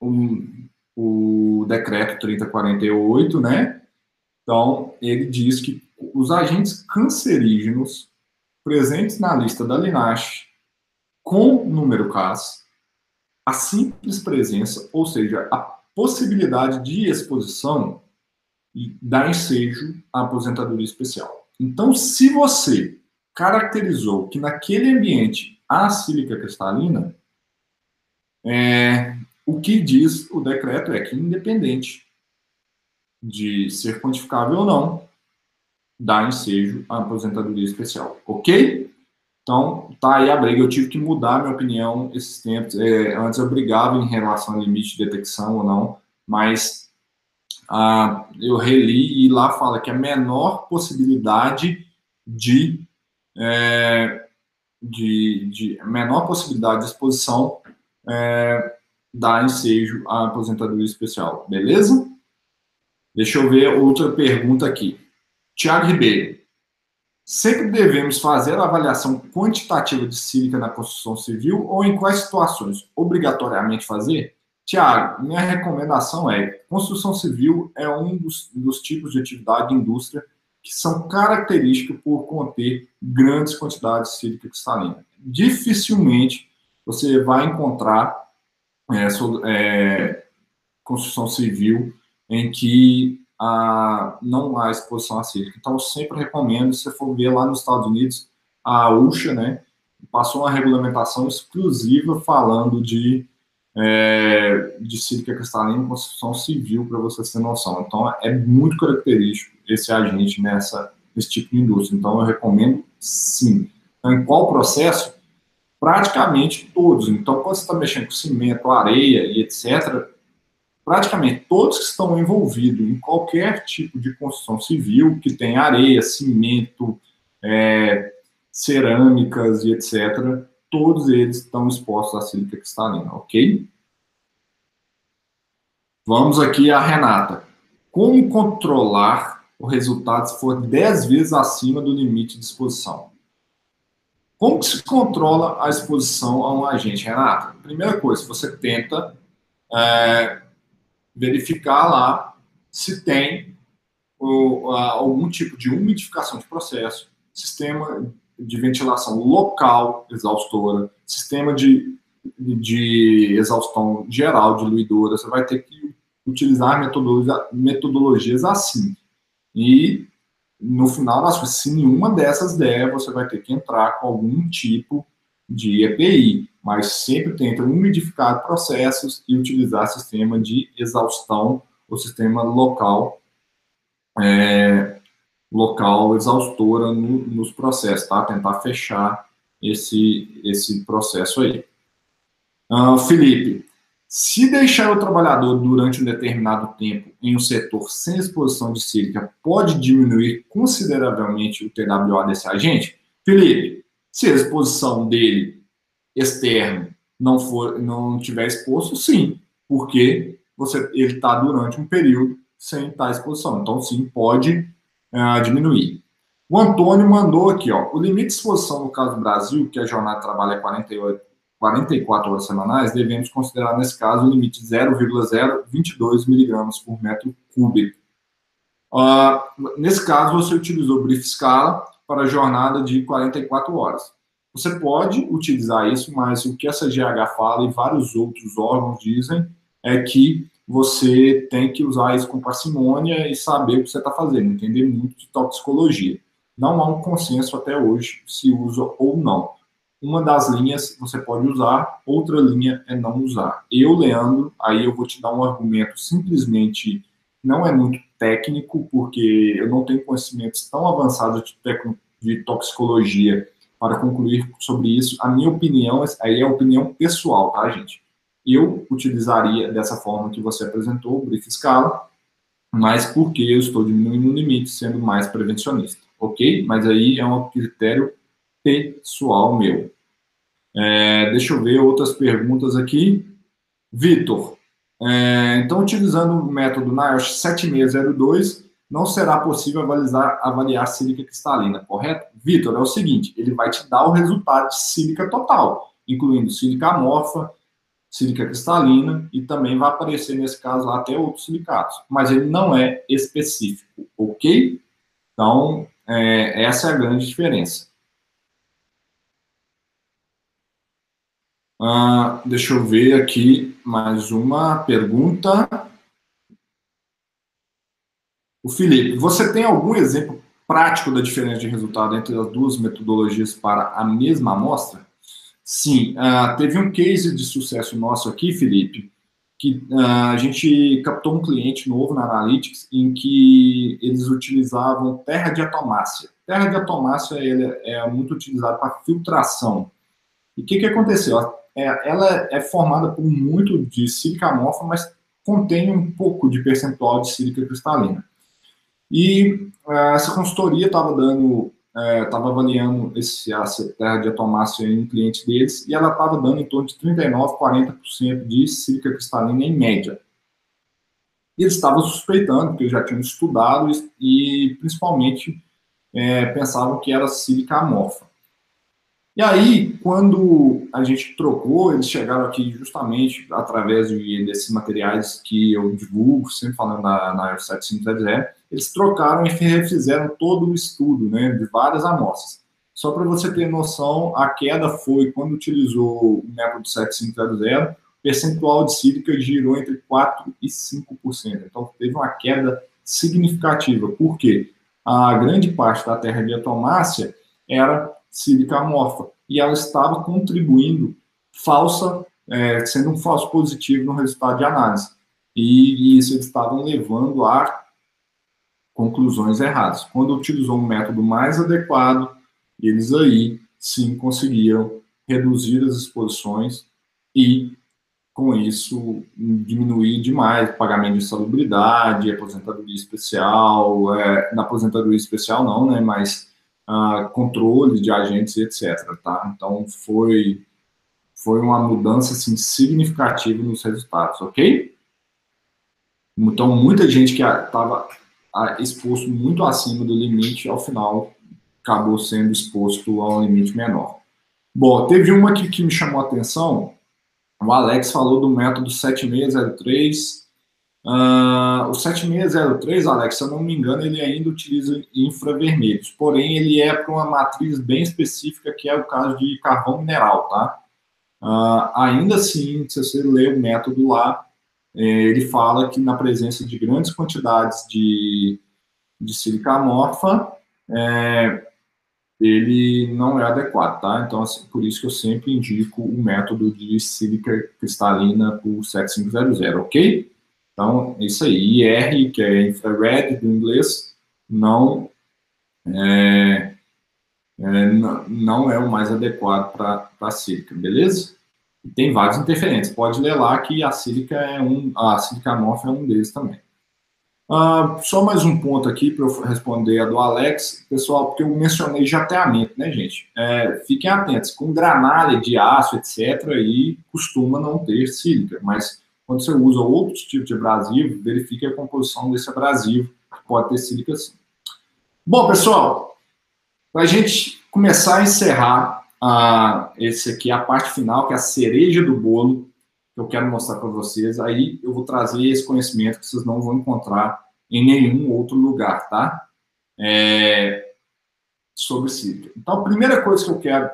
um, o decreto 3048, né? Então, ele diz que os agentes cancerígenos presentes na lista da LINASH com número CAS, a simples presença, ou seja, a possibilidade de exposição, dá ensejo à aposentadoria especial. Então, se você caracterizou que naquele ambiente há sílica cristalina, é, o que diz o decreto é que, independente de ser quantificável ou não, dá ensejo à aposentadoria especial, ok? Então, tá aí a briga. Eu tive que mudar minha opinião esses tempos. É, antes eu brigava em relação ao limite de detecção ou não, mas ah, eu reli e lá fala que a menor possibilidade de, é, de, de menor possibilidade de exposição é, dá ensejo à aposentadoria especial. Beleza? Deixa eu ver outra pergunta aqui. Tiago Ribeiro. Sempre devemos fazer a avaliação quantitativa de sílica na construção civil ou em quais situações obrigatoriamente fazer? Tiago, minha recomendação é: construção civil é um dos, dos tipos de atividade de indústria que são características por conter grandes quantidades de sílica cristalina. Dificilmente você vai encontrar é, é, construção civil em que a, não há exposição a sílica. Então, eu sempre recomendo, se você for ver lá nos Estados Unidos, a USHA, né, passou uma regulamentação exclusiva falando de, é, de sílica cristalina em construção civil, para vocês terem noção. Então, é muito característico esse agente nessa, nesse tipo de indústria. Então, eu recomendo sim. Então, em qual processo? Praticamente todos. Então, quando você está mexendo com cimento, areia e etc., praticamente todos que estão envolvidos em qualquer tipo de construção civil, que tem areia, cimento, é, cerâmicas e etc., todos eles estão expostos à sílica cristalina, ok? Vamos aqui a Renata. Como controlar o resultado se for 10 vezes acima do limite de exposição? Como se controla a exposição a um agente, Renata? Primeira coisa, você tenta é, verificar lá se tem a, algum tipo de umidificação de processo, sistema de ventilação local exaustora, sistema de, de exaustão geral diluidora, você vai ter que utilizar metodologia, metodologias assim. E no final se nenhuma dessas der, você vai ter que entrar com algum tipo de EPI mas sempre tenta umidificar processos e utilizar sistema de exaustão, o sistema local, é, local exaustora no, nos processos, tá? Tentar fechar esse, esse processo aí. Uh, Felipe, se deixar o trabalhador durante um determinado tempo em um setor sem exposição de sílica, pode diminuir consideravelmente o TWA desse agente? Felipe, se a exposição dele externo não for não tiver exposto, sim, porque você ele está durante um período sem estar tá exposição. Então, sim, pode uh, diminuir. O Antônio mandou aqui, ó, o limite de exposição no caso do Brasil, que a jornada é 48, 44 horas semanais, devemos considerar nesse caso o limite de 0,022 miligramas por metro cúbico. Uh, nesse caso, você utilizou o brief scala para a jornada de 44 horas. Você pode utilizar isso, mas o que essa GH fala e vários outros órgãos dizem é que você tem que usar isso com parcimônia e saber o que você está fazendo, entender muito de toxicologia. Não há um consenso até hoje se usa ou não. Uma das linhas você pode usar, outra linha é não usar. Eu, Leandro, aí eu vou te dar um argumento simplesmente não é muito técnico, porque eu não tenho conhecimentos tão avançados de, de toxicologia para concluir sobre isso. A minha opinião, aí é opinião pessoal, tá, gente? Eu utilizaria dessa forma que você apresentou, o brief escala, mas porque eu estou diminuindo o limite, sendo mais prevencionista, ok? Mas aí é um critério pessoal meu. É, deixa eu ver outras perguntas aqui. Vitor, é, então, utilizando o método NIOSH 7602, não será possível avaliar, avaliar sílica cristalina, correto? Vitor, é o seguinte, ele vai te dar o resultado de sílica total, incluindo sílica amorfa, sílica cristalina, e também vai aparecer, nesse caso, lá até outros silicatos, mas ele não é específico, ok? Então, é, essa é a grande diferença. Ah, deixa eu ver aqui mais uma pergunta. O Felipe, você tem algum exemplo prático da diferença de resultado entre as duas metodologias para a mesma amostra? Sim, uh, teve um case de sucesso nosso aqui, Felipe, que uh, a gente captou um cliente novo na Analytics em que eles utilizavam terra de atomácia. Terra de atomácia é muito utilizada para filtração. E o que, que aconteceu? é, ela é formada por muito de sílica amorfa, mas contém um pouco de percentual de sílica cristalina. E é, essa consultoria estava dando, estava é, avaliando esse, essa terra de atomácia em um cliente deles, e ela estava dando em torno de 39, 40% de sílica cristalina em média. E eles estavam suspeitando, porque já tinham estudado e, e principalmente, é, pensavam que era sílica amorfa. E aí, quando a gente trocou, eles chegaram aqui justamente através de, desses materiais que eu divulgo, sempre falando na, na 7500, eles trocaram e refizeram todo o estudo, né, de várias amostras. Só para você ter noção, a queda foi, quando utilizou o método 7500, o percentual de sílica girou entre 4% e 5%. Então, teve uma queda significativa. Por quê? A grande parte da terra de atomácia era sílica amorfa, e ela estava contribuindo falsa, é, sendo um falso positivo no resultado de análise. E, e isso eles estavam levando a conclusões erradas. Quando utilizou um método mais adequado, eles aí sim conseguiram reduzir as exposições e, com isso, diminuir demais o pagamento de salubridade, aposentadoria especial, é, na aposentadoria especial não, né, mas controle de agentes, etc. Tá? Então, foi, foi uma mudança assim, significativa nos resultados, ok? Então, muita gente que estava exposto muito acima do limite, ao final acabou sendo exposto a um limite menor. Bom, teve uma aqui que me chamou a atenção. O Alex falou do método 7603 Uh, o 7603, Alex, se eu não me engano, ele ainda utiliza infravermelhos, porém ele é para uma matriz bem específica, que é o caso de carvão mineral, tá? Uh, ainda assim, se você ler o método lá, é, ele fala que na presença de grandes quantidades de, de sílica amorfa, é, ele não é adequado, tá? Então, assim, por isso que eu sempre indico o método de sílica cristalina por 7500, ok? Então, isso aí. IR, que é infrared do inglês, não é, é não é o mais adequado para a sílica, beleza? E tem vários interferentes. Pode ler lá que a sílica é um, a sílica amorfa é um deles também. Uh, só mais um ponto aqui para eu responder a do Alex, pessoal, porque eu mencionei jateamento, né, gente? É, fiquem atentos, com granalha de aço, etc., aí costuma não ter sílica, mas quando você usa outros tipos de abrasivo, verifique a composição desse abrasivo, que pode ter sílica sim. Bom, pessoal, para a gente começar a encerrar uh, esse aqui, a parte final, que é a cereja do bolo, que eu quero mostrar para vocês, aí eu vou trazer esse conhecimento que vocês não vão encontrar em nenhum outro lugar, tá? É, sobre sílica. Então, a primeira coisa que eu quero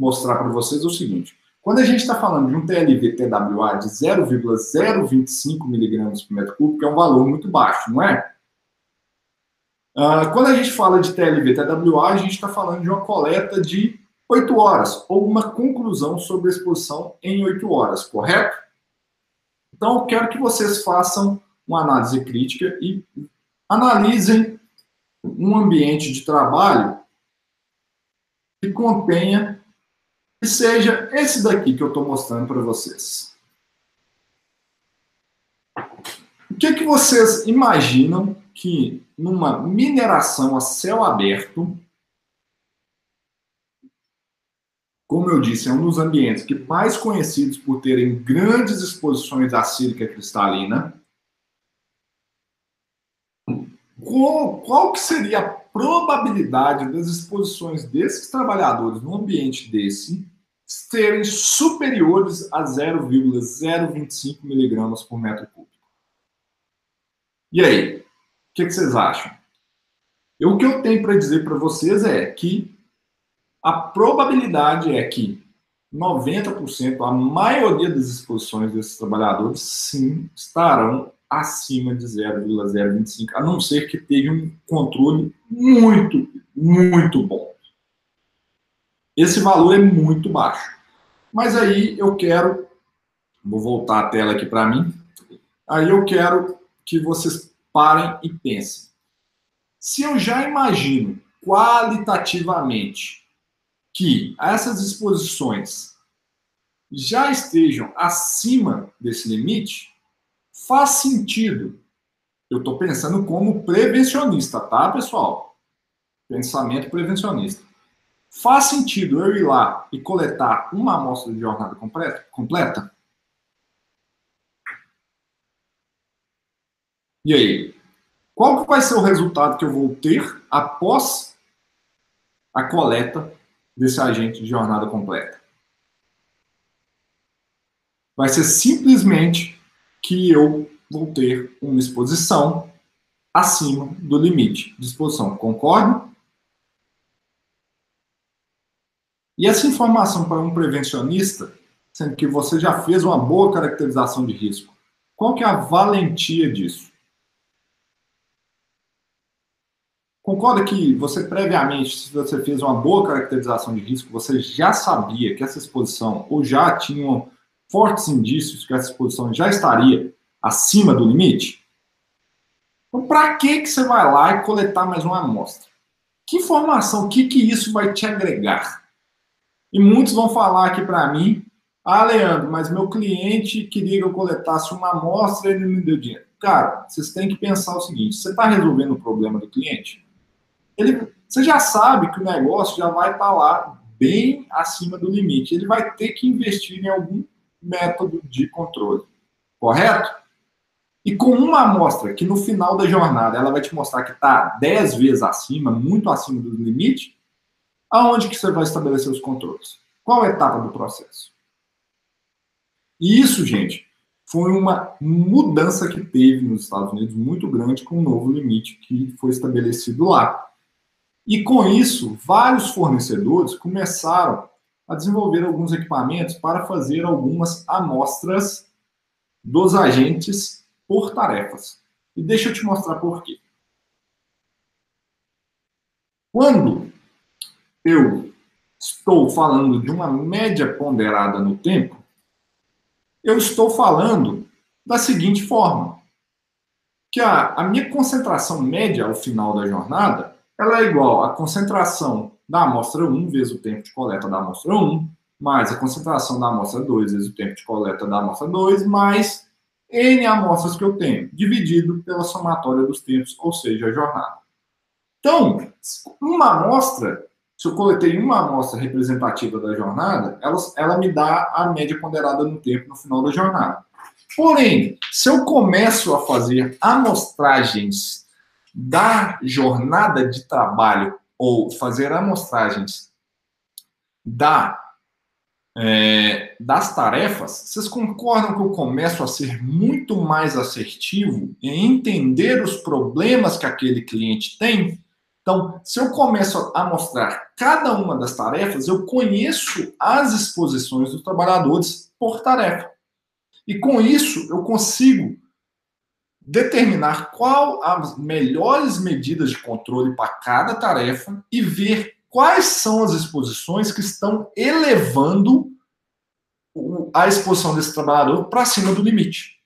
mostrar para vocês é o seguinte: quando a gente está falando de um TLV-TWA de 0,025 miligramas por metro cúbico, é um valor muito baixo, não é? Uh, quando a gente fala de TLV-TWA, a gente está falando de uma coleta de 8 horas, ou uma conclusão sobre a exposição em 8 horas, correto? Então, eu quero que vocês façam uma análise crítica e Analisem um ambiente de trabalho que contenha, seja esse daqui que eu estou mostrando para vocês. O que, que vocês imaginam que numa mineração a céu aberto, como eu disse, é um dos ambientes que mais conhecidos por terem grandes exposições à sílica cristalina, qual, qual que seria a probabilidade das exposições desses trabalhadores no ambiente desse serem superiores a 0,025 miligramas por metro cúbico? E aí, o que, que vocês acham? Eu, o que eu tenho para dizer para vocês é que a probabilidade é que 90%, a maioria das exposições desses trabalhadores, sim, estarão acima de 0,025, a não ser que tenha um controle muito, muito bom. Esse valor é muito baixo. Mas aí eu quero, vou voltar a tela aqui para mim, aí eu quero que vocês parem e pensem. Se eu já imagino qualitativamente que essas exposições já estejam acima desse limite, faz sentido. Eu estou pensando como prevencionista, tá, pessoal? Pensamento prevencionista. Faz sentido eu ir lá e coletar uma amostra de jornada completa? completa? E aí? Qual vai ser o resultado que eu vou ter após a coleta desse agente de jornada completa? Vai ser simplesmente que eu vou ter uma exposição acima do limite de exposição. Concorda? E essa informação para um prevencionista, sendo que você já fez uma boa caracterização de risco, qual que é a valentia disso? Concorda que você previamente, se você fez uma boa caracterização de risco, você já sabia que essa exposição ou já tinha fortes indícios que essa exposição já estaria acima do limite? Então, para que, que você vai lá e coletar mais uma amostra? Que informação, o que, que isso vai te agregar? E muitos vão falar aqui para mim, ah, Leandro, mas meu cliente queria que eu coletasse uma amostra e ele me deu dinheiro. Cara, vocês têm que pensar o seguinte: você está resolvendo o problema do cliente? Ele, você já sabe que o negócio já vai estar tá lá bem acima do limite. Ele vai ter que investir em algum método de controle, correto? E com uma amostra que no final da jornada ela vai te mostrar que está 10 vezes acima, muito acima do limite, aonde que você vai estabelecer os controles? Qual etapa do processo? E isso, gente, foi uma mudança que teve nos Estados Unidos muito grande com o novo limite que foi estabelecido lá. E com isso, vários fornecedores começaram a desenvolver alguns equipamentos para fazer algumas amostras dos agentes por tarefas. E deixa eu te mostrar por quê. Quando eu estou falando de uma média ponderada no tempo, eu estou falando da seguinte forma: que a, a minha concentração média ao final da jornada ela é igual à concentração da amostra 1 vezes o tempo de coleta da amostra 1, mais a concentração da amostra 2 vezes o tempo de coleta da amostra 2, mais N amostras que eu tenho, dividido pela somatória dos tempos, ou seja, a jornada. Então, uma amostra, se eu coletei uma amostra representativa da jornada, ela, ela me dá a média ponderada no tempo no final da jornada. Porém, se eu começo a fazer amostragens da jornada de trabalho ou fazer amostragens da, é, das tarefas, vocês concordam que eu começo a ser muito mais assertivo em entender os problemas que aquele cliente tem? Então, se eu começo a mostrar cada uma das tarefas, eu conheço as exposições dos trabalhadores por tarefa. E com isso, eu consigo determinar qual as melhores medidas de controle para cada tarefa e ver quais são as exposições que estão elevando a exposição desse trabalhador para cima do limite.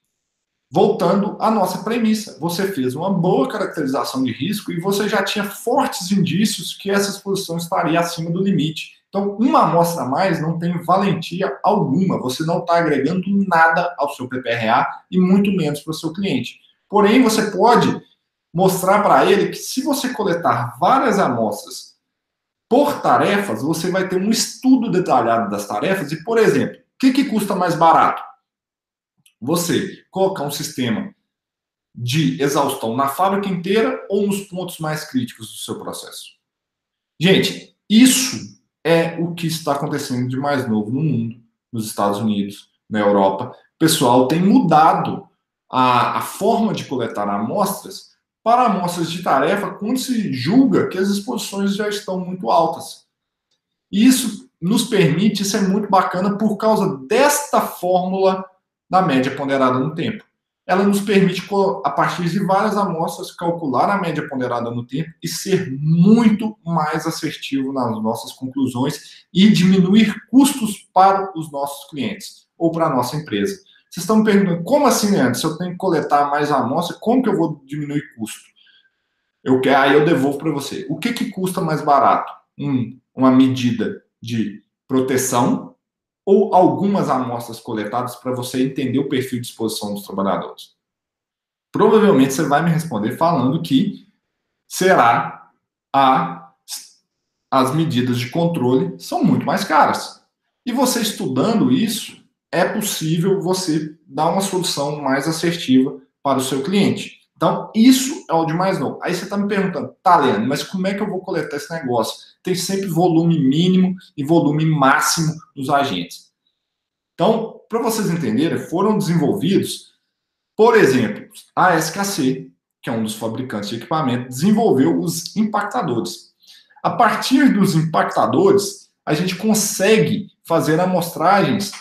voltando à nossa premissa, você fez uma boa caracterização de risco e você já tinha fortes indícios que essa exposição estaria acima do limite. Então, uma amostra a mais não tem valentia alguma, você não está agregando nada ao seu PPRA e muito menos para o seu cliente. Porém, você pode mostrar para ele que se você coletar várias amostras por tarefas, você vai ter um estudo detalhado das tarefas e, por exemplo, o que, que custa mais barato? Você colocar um sistema de exaustão na fábrica inteira ou nos pontos mais críticos do seu processo? Gente, isso é o que está acontecendo de mais novo no mundo, nos Estados Unidos, na Europa. O pessoal tem mudado a, a forma de coletar amostras para amostras de tarefa quando se julga que as exposições já estão muito altas. E isso nos permite, isso é muito bacana por causa desta fórmula da média ponderada no tempo. Ela nos permite, a partir de várias amostras, calcular a média ponderada no tempo e ser muito mais assertivo nas nossas conclusões e diminuir custos para os nossos clientes ou para a nossa empresa. Vocês estão me perguntando, como assim, Leandro? Se eu tenho que coletar mais amostra, como que eu vou diminuir custo? Eu quero, aí eu devolvo para você. O que, que custa mais barato? Um, uma medida de proteção ou algumas amostras coletadas para você entender o perfil de exposição dos trabalhadores? Provavelmente você vai me responder falando que será a, as medidas de controle são muito mais caras. E você estudando isso, é possível você dar uma solução mais assertiva para o seu cliente. Então, isso é o de mais novo. Aí você está me perguntando, tá, Leandro, mas como é que eu vou coletar esse negócio? Tem sempre volume mínimo e volume máximo dos agentes. Então, para vocês entenderem, foram desenvolvidos, por exemplo, a SKC, que é um dos fabricantes de equipamento, desenvolveu os impactadores. A partir dos impactadores, a gente consegue fazer amostragens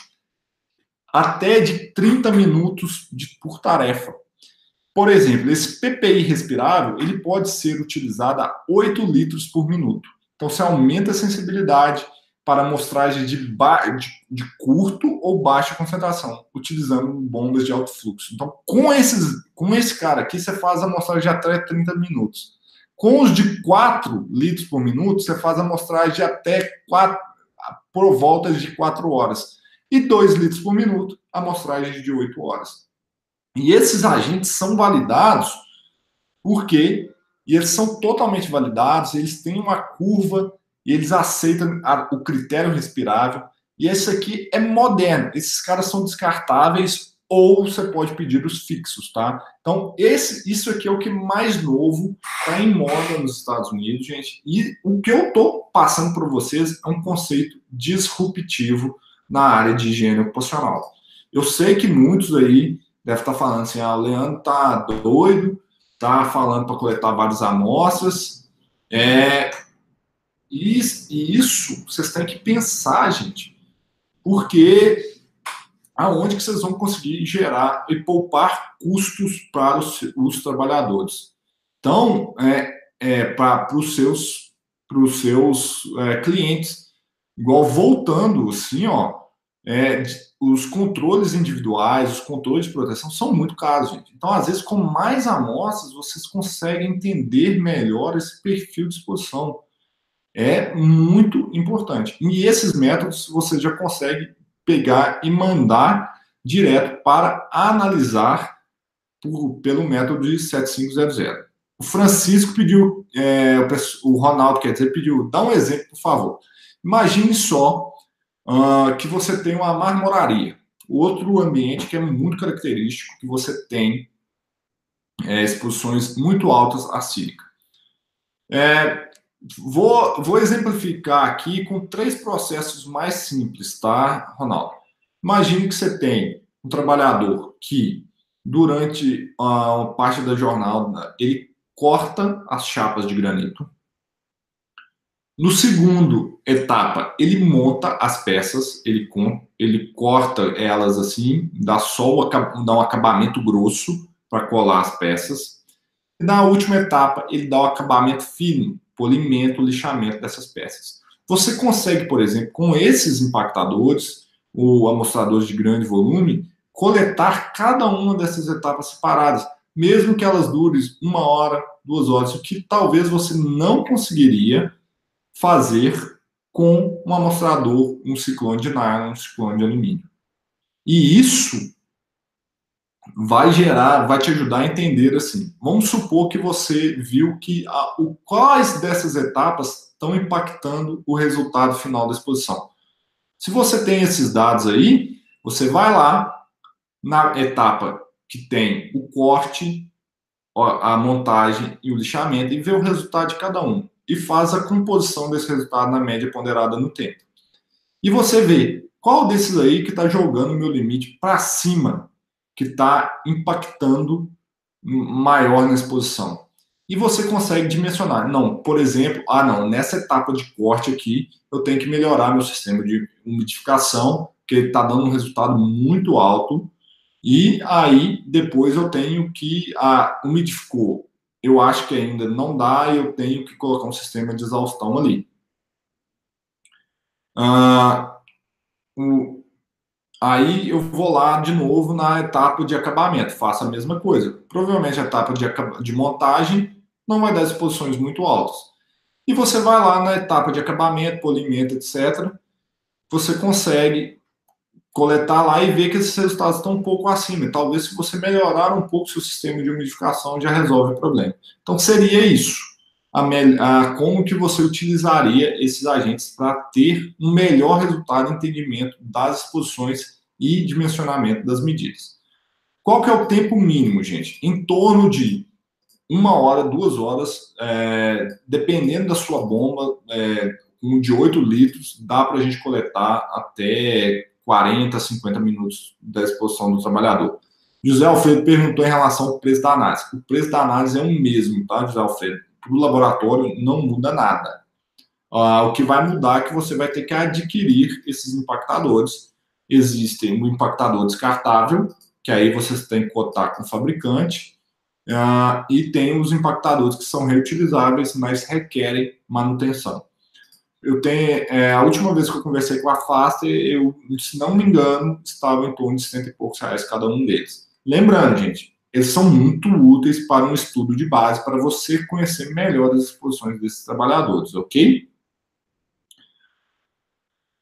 até de 30 minutos de, por tarefa. Por exemplo, esse PPI respirável, ele pode ser utilizado a 8 litros por minuto. Então, você aumenta a sensibilidade para amostragem de, de, de, curto ou baixa concentração, utilizando bombas de alto fluxo. Então, com, esses, com esse cara aqui, você faz a amostragem de até 30 minutos. Com os de 4 litros por minuto, você faz a amostragem de até 4, por volta de 4 horas e 2 litros por minuto, amostragem de 8 horas. E esses agentes são validados porque e eles são totalmente validados, eles têm uma curva eles aceitam a, o critério respirável. E esse aqui é moderno. Esses caras são descartáveis ou você pode pedir os fixos, tá? Então, esse, isso aqui é o que mais novo está em moda nos Estados Unidos, gente. E o que eu tô passando para vocês é um conceito disruptivo na área de higiene ocupacional. Eu sei que muitos aí devem estar falando assim, ah, o Leandro tá doido, tá falando para coletar várias amostras, é, e, isso vocês têm que pensar, gente, porque aonde que vocês vão conseguir gerar e poupar custos para os, os trabalhadores. Então, é, é para os seus, pros seus é, clientes. Igual voltando, assim, ó, é, os controles individuais, os controles de proteção são muito caros, gente. Então, às vezes, com mais amostras, vocês conseguem entender melhor esse perfil de exposição. É muito importante. E esses métodos você já consegue pegar e mandar direto para analisar por, pelo método de 7500. O Francisco pediu, é, o Ronaldo, quer dizer, pediu, dá um exemplo, por favor. Imagine só uh, que você tem uma marmoraria. Outro ambiente que é muito característico, que você tem é, exposições muito altas à sílica. É, vou, vou exemplificar aqui com três processos mais simples, tá, Ronaldo? Imagine que você tem um trabalhador que, durante a parte da jornada, ele corta as chapas de granito, no segundo etapa, ele monta as peças, ele, ele corta elas assim, dá só dá um acabamento grosso para colar as peças. E na última etapa, ele dá o acabamento fino, polimento, lixamento dessas peças. Você consegue, por exemplo, com esses impactadores, ou amostradores de grande volume, coletar cada uma dessas etapas separadas, mesmo que elas durem uma hora, duas horas, o que talvez você não conseguiria fazer com um amostrador, um ciclone de nylon, um ciclone de alumínio. E isso vai gerar, vai te ajudar a entender assim. Vamos supor que você viu que a, o, quais dessas etapas estão impactando o resultado final da exposição. Se você tem esses dados aí, você vai lá na etapa que tem o corte, a montagem e o lixamento e vê o resultado de cada um e faz a composição desse resultado na média ponderada no tempo. E você vê qual desses aí que está jogando o meu limite para cima, que está impactando maior na exposição. E você consegue dimensionar. Não, por exemplo, ah não, nessa etapa de corte aqui, eu tenho que melhorar meu sistema de umidificação, que está dando um resultado muito alto. E aí, depois eu tenho que, ah, umidificou, eu acho que ainda não dá e eu tenho que colocar um sistema de exaustão ali. Ah, o, aí eu vou lá de novo na etapa de acabamento, faço a mesma coisa. Provavelmente a etapa de, de montagem não vai dar exposições muito altas. E você vai lá na etapa de acabamento, polimento, etc. Você consegue coletar lá e ver que esses resultados estão um pouco acima. Talvez se você melhorar um pouco seu sistema de umidificação já resolve o problema. Então seria isso. A, a, como que você utilizaria esses agentes para ter um melhor resultado e entendimento das exposições e dimensionamento das medidas. Qual que é o tempo mínimo, gente? Em torno de uma hora, duas horas, é, dependendo da sua bomba, é, de 8 litros, dá para a gente coletar até 40, 50 minutos da exposição do trabalhador. José Alfredo perguntou em relação ao preço da análise. O preço da análise é o mesmo, tá, José Alfredo? Para o laboratório não muda nada. Uh, o que vai mudar é que você vai ter que adquirir esses impactadores. Existem um impactador descartável, que aí você tem que cotar com o fabricante, uh, e tem os impactadores que são reutilizáveis, mas requerem manutenção eu tenho, é, a última vez que eu conversei com a Faster, eu, se não me engano, estava em torno de 100 e poucos reais cada um deles. Lembrando, gente, eles são muito úteis para um estudo de base, para você conhecer melhor as exposições desses trabalhadores, ok?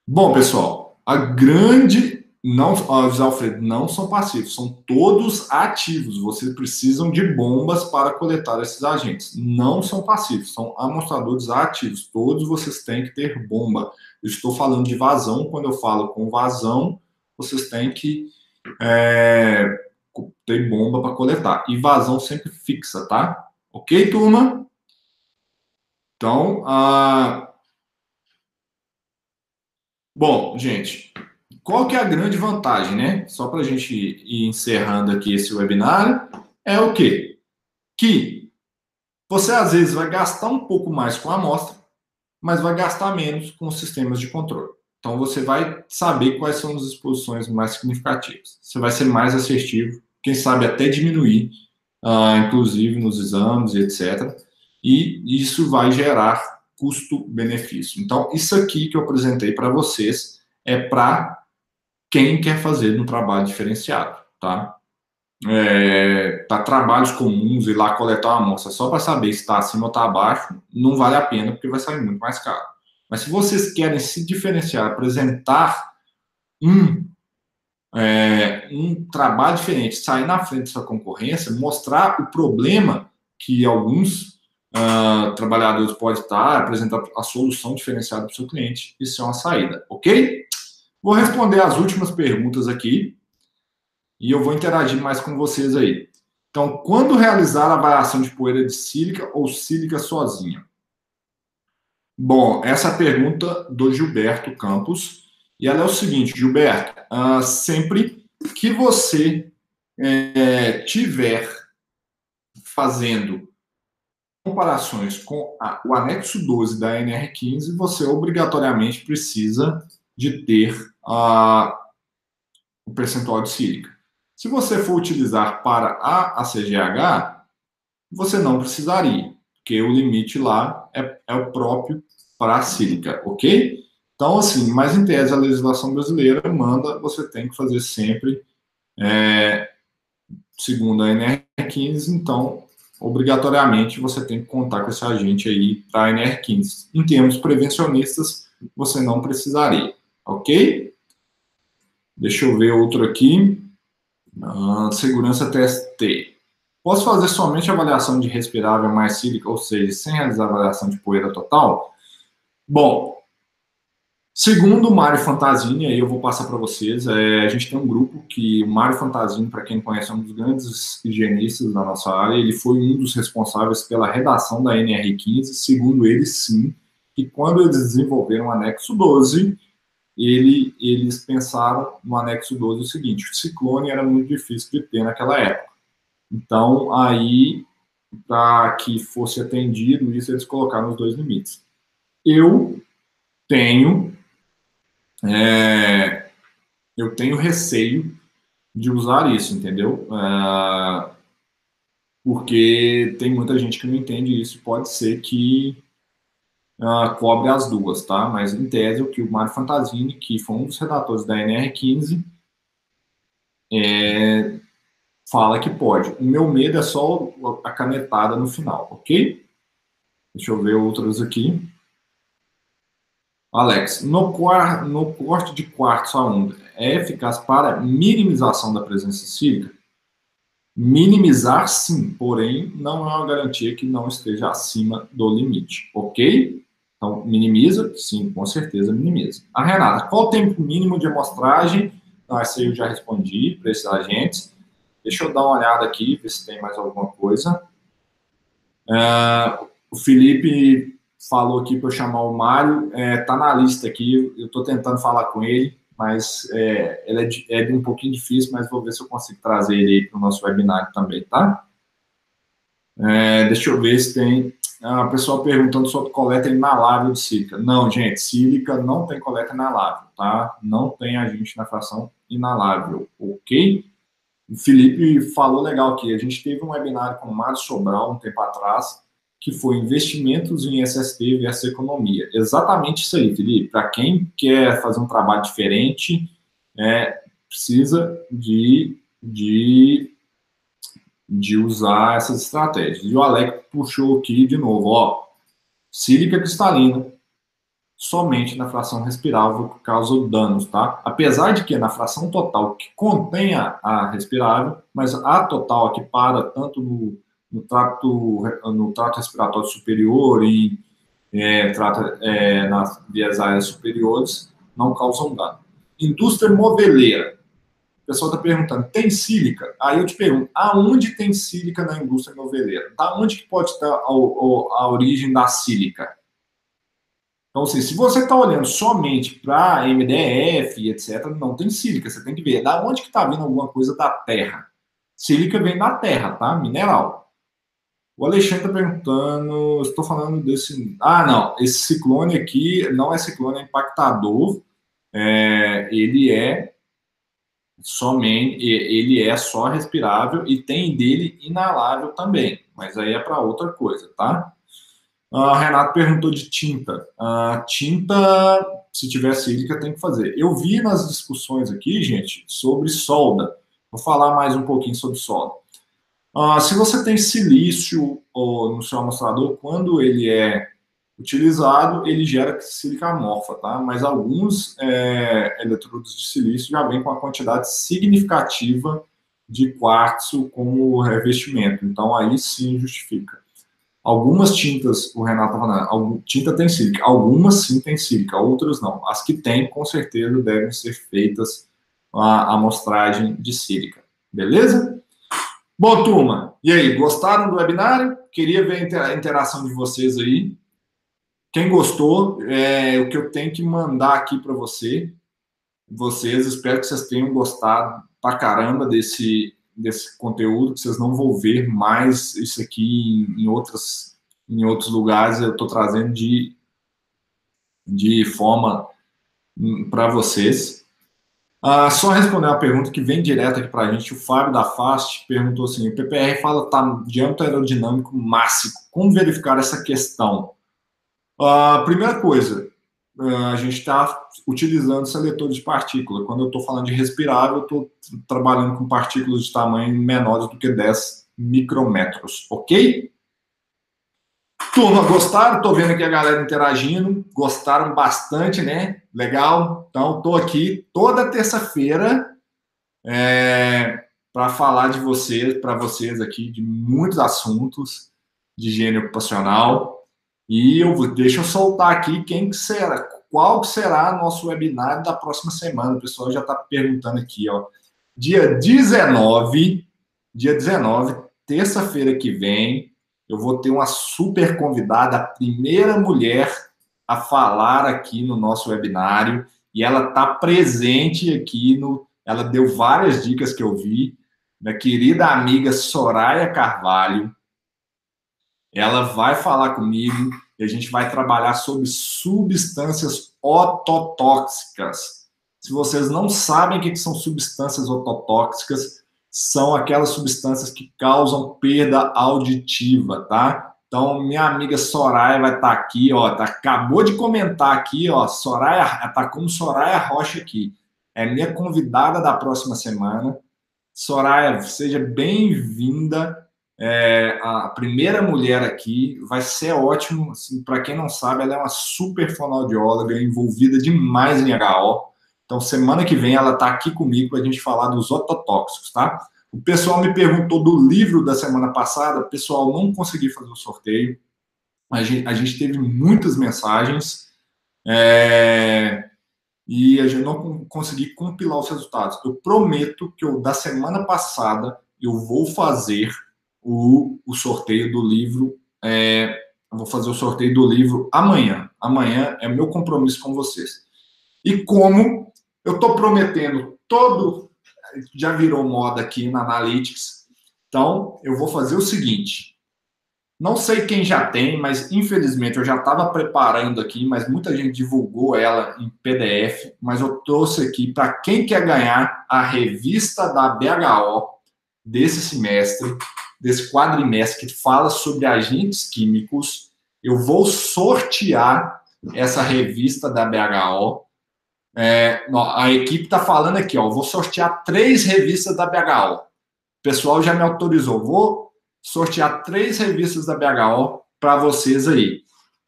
Bom, pessoal, a grande não, os Alfredo, não são passivos, são todos ativos. Vocês precisam de bombas para coletar esses agentes. Não são passivos, são amostradores ativos. Todos vocês têm que ter bomba. Eu estou falando de vazão. Quando eu falo com vazão, vocês têm que é, ter bomba para coletar. E vazão sempre fixa, tá? Ok, turma? Então, ah... bom, gente, qual que é a grande vantagem, né? Só para a gente ir encerrando aqui esse webinar, é o quê? Que você às vezes vai gastar um pouco mais com a amostra, mas vai gastar menos com os sistemas de controle. Então você vai saber quais são as exposições mais significativas. Você vai ser mais assertivo, quem sabe até diminuir, uh, inclusive nos exames etc. E isso vai gerar custo-benefício. Então, isso aqui que eu apresentei para vocês é para quem quer fazer um trabalho diferenciado, tá? É, tá trabalhos comuns e lá coletar uma amostra só para saber se está acima ou está abaixo, não vale a pena porque vai sair muito mais caro. Mas se vocês querem se diferenciar, apresentar um, é, um trabalho diferente, sair na frente da concorrência, mostrar o problema que alguns uh, trabalhadores podem estar, apresentar a solução diferenciada para o seu cliente, isso é uma saída, ok? Vou responder as últimas perguntas aqui e eu vou interagir mais com vocês aí. Então, quando realizar a variação de poeira de sílica ou sílica sozinha? Bom, essa é pergunta do Gilberto Campos. E ela é o seguinte, Gilberto, uh, sempre que você é, tiver fazendo comparações com a, o anexo 12 da NR15, você obrigatoriamente precisa de ter a, o percentual de sílica. Se você for utilizar para a ACGH, você não precisaria, porque o limite lá é, é o próprio para a sílica, ok? Então, assim, mas em tese, a legislação brasileira manda, você tem que fazer sempre é, segundo a NR15, então, obrigatoriamente você tem que contar com esse agente aí para a NR15. Em termos prevencionistas, você não precisaria, ok? Deixa eu ver outro aqui. Uh, segurança TST. Posso fazer somente avaliação de respirável mais sílica, ou seja, sem realizar avaliação de poeira total? Bom, segundo o Mário Fantasini, aí eu vou passar para vocês, é, a gente tem um grupo que o Mário Fantasini, para quem conhece, é um dos grandes higienistas da nossa área, ele foi um dos responsáveis pela redação da NR15, segundo ele, sim, que quando eles desenvolveram o anexo 12, ele, eles pensaram no anexo 12 o seguinte, o ciclone era muito difícil de ter naquela época. Então, aí, para que fosse atendido isso, eles colocaram os dois limites. Eu tenho, é, eu tenho receio de usar isso, entendeu? É, porque tem muita gente que não entende isso. Pode ser que uh, cobre as duas, tá? Mas em tese, o que o Mário Fantasini, que foi um dos redatores da NR15, é, fala que pode. O meu medo é só a canetada no final, ok? Deixa eu ver outros aqui. Alex, no, no corte de quartzo a onda, é eficaz para minimização da presença cívica? Minimizar, sim, porém, não é uma garantia que não esteja acima do limite, ok? Então, minimiza? Sim, com certeza minimiza. A Renata, qual o tempo mínimo de amostragem? Não, essa aí eu já respondi para esses agentes. Deixa eu dar uma olhada aqui, ver se tem mais alguma coisa. Uh, o Felipe falou aqui para eu chamar o Mário, é, tá na lista aqui, eu estou tentando falar com ele, mas é, ele é, de, é um pouquinho difícil, mas vou ver se eu consigo trazer ele para o nosso webinar também, tá? É, deixa eu ver se tem. A pessoa perguntando sobre coleta inalável de sílica. Não, gente, sílica não tem coleta inalável, tá? Não tem agente na fração inalável, ok? O Felipe falou legal aqui. A gente teve um webinar com o Mário Sobral um tempo atrás, que foi investimentos em SST versus economia. Exatamente isso aí, Felipe. Para quem quer fazer um trabalho diferente, é, precisa de, de, de usar essas estratégias. E o Alex puxou aqui de novo, ó, sílica cristalina, somente na fração respirável que causa danos, tá? Apesar de que na fração total que contém a, respirável, mas a total que para tanto no, no, trato, no trato respiratório superior e é, trata, é, nas vias áreas superiores, não causam dano. Indústria moveleira. Pessoal está perguntando, tem sílica? Aí eu te pergunto, aonde tem sílica na indústria moveleira? Da onde que pode estar a, a, a origem da sílica? Então, assim, se você está olhando somente para MDF, etc., não tem sílica. Você tem que ver da onde que está vindo alguma coisa da terra. Sílica vem da terra, tá? Mineral. O Alexandre está perguntando, estou falando desse... Ah, não, esse ciclone aqui não é ciclone, é impactador. É, ele é somente, ele é só respirável e tem dele inalável também, mas aí é para outra coisa, tá? A Renato perguntou de tinta. A tinta, se tiver sílica, tem que fazer. Eu vi nas discussões aqui, gente, sobre solda. Vou falar mais um pouquinho sobre solda. Uh, se você tem silício no seu amostrador, quando ele é utilizado, ele gera sílica amorfa, tá? Mas alguns é, eletrodos de silício já vêm com a quantidade significativa de quartzo como revestimento. Então, aí sim justifica. Algumas tintas, o Renato estava falando, tinta tem sílica, algumas sim tem sílica, outras não. As que tem, com certeza, devem ser feitas a amostragem de sílica. Beleza? Bom, turma, e aí, gostaram do webinário? Queria ver a interação de vocês aí. Quem gostou, é, o que eu tenho que mandar aqui para você, vocês, espero que vocês tenham gostado pra caramba desse, desse conteúdo, que vocês não vão ver mais isso aqui em, em outras, em outros lugares. Eu estou trazendo de, de forma hum, para vocês. Ah, só responder uma pergunta que vem direto aqui para a gente. O Fábio da FAST perguntou assim: o PPR fala tá diâmetro aerodinâmico máximo. Como verificar essa questão? Ah, primeira coisa, a gente está utilizando seletor de partícula. Quando eu estou falando de respirável, eu estou trabalhando com partículas de tamanho menores do que 10 micrômetros, ok? Turma, gostaram? Estou vendo aqui a galera interagindo. Gostaram bastante, né? Legal. Então, estou aqui toda terça-feira é, para falar de vocês, para vocês aqui, de muitos assuntos de higiene ocupacional. E eu deixa eu soltar aqui quem que será, qual será nosso webinar da próxima semana. O pessoal já está perguntando aqui, ó. Dia 19, dia 19, terça-feira que vem, eu vou ter uma super convidada, a primeira mulher a falar aqui no nosso webinário, e ela está presente aqui no. Ela deu várias dicas que eu vi. Minha querida amiga Soraya Carvalho, ela vai falar comigo e a gente vai trabalhar sobre substâncias ototóxicas. Se vocês não sabem o que são substâncias ototóxicas, são aquelas substâncias que causam perda auditiva, tá? Então, minha amiga Soraya vai estar tá aqui, ó, tá, acabou de comentar aqui, ó, Soraya, tá como Soraya Rocha aqui. É minha convidada da próxima semana. Soraya, seja bem-vinda é, a primeira mulher aqui, vai ser ótimo. Assim, Para quem não sabe, ela é uma super fonoaudióloga, envolvida demais em HO. Então, semana que vem ela está aqui comigo para a gente falar dos ototóxicos, tá? O pessoal me perguntou do livro da semana passada, pessoal, não consegui fazer o sorteio. A gente, a gente teve muitas mensagens é, e a gente não consegui compilar os resultados. Eu prometo que eu, da semana passada, eu vou fazer o, o sorteio do livro. É, vou fazer o sorteio do livro amanhã. Amanhã é meu compromisso com vocês. E como eu estou prometendo todo. Já virou moda aqui na Analytics. Então, eu vou fazer o seguinte. Não sei quem já tem, mas infelizmente eu já estava preparando aqui, mas muita gente divulgou ela em PDF. Mas eu trouxe aqui para quem quer ganhar a revista da BHO desse semestre desse quadrimestre que fala sobre agentes químicos. Eu vou sortear essa revista da BHO. É, a equipe está falando aqui, ó. Vou sortear três revistas da BHO. O pessoal já me autorizou. Vou sortear três revistas da BHO para vocês aí.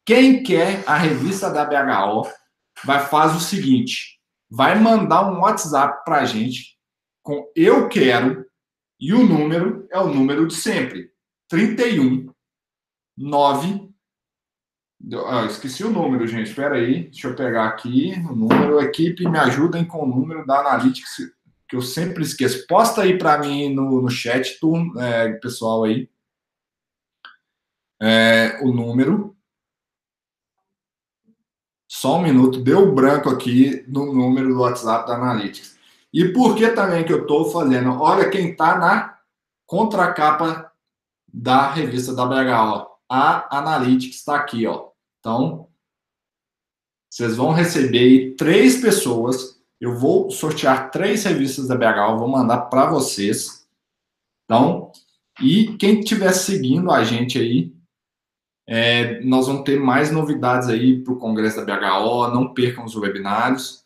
Quem quer a revista da BHO vai fazer o seguinte: vai mandar um WhatsApp para a gente com eu quero e o número é o número de sempre. 31 9 ah, esqueci o número, gente. Espera aí, deixa eu pegar aqui o número. Equipe, me ajudem com o número da Analytics, que eu sempre esqueço. Posta aí para mim no, no chat, tu, é, pessoal aí. É, o número. Só um minuto, deu branco aqui no número do WhatsApp da Analytics. E por que também que eu estou fazendo? Olha quem está na contracapa da revista da BH, A Analytics está aqui, ó. Então, vocês vão receber três pessoas. Eu vou sortear três revistas da BH, vou mandar para vocês. Então, e quem estiver seguindo a gente aí, é, nós vamos ter mais novidades aí para o Congresso da BHO. Não percam os webinários.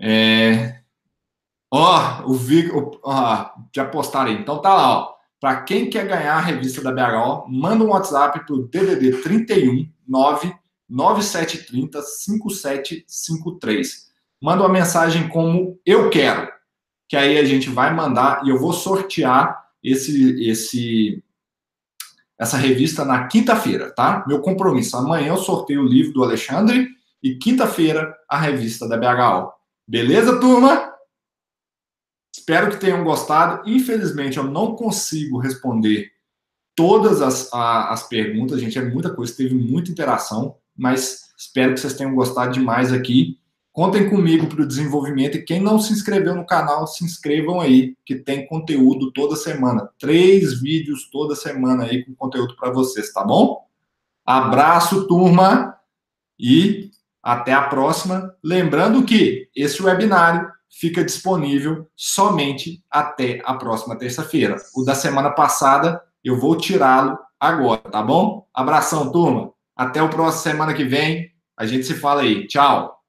É, Ó, o Vic, ó, já postaram aí. Então tá lá, ó. Para quem quer ganhar a revista da BHO, manda um WhatsApp pro DDD 31 9 9730 5753. Manda uma mensagem como eu quero, que aí a gente vai mandar e eu vou sortear esse esse essa revista na quinta-feira, tá? Meu compromisso. Amanhã eu sorteio o livro do Alexandre e quinta-feira a revista da BHO. Beleza, turma? Espero que tenham gostado. Infelizmente, eu não consigo responder todas as, a, as perguntas, gente. É muita coisa, teve muita interação, mas espero que vocês tenham gostado demais aqui. Contem comigo para o desenvolvimento e quem não se inscreveu no canal, se inscrevam aí, que tem conteúdo toda semana. Três vídeos toda semana aí com conteúdo para vocês, tá bom? Abraço, turma, e até a próxima. Lembrando que esse webinário fica disponível somente até a próxima terça-feira. O da semana passada eu vou tirá-lo agora, tá bom? Abração, turma. Até o próximo semana que vem. A gente se fala aí. Tchau.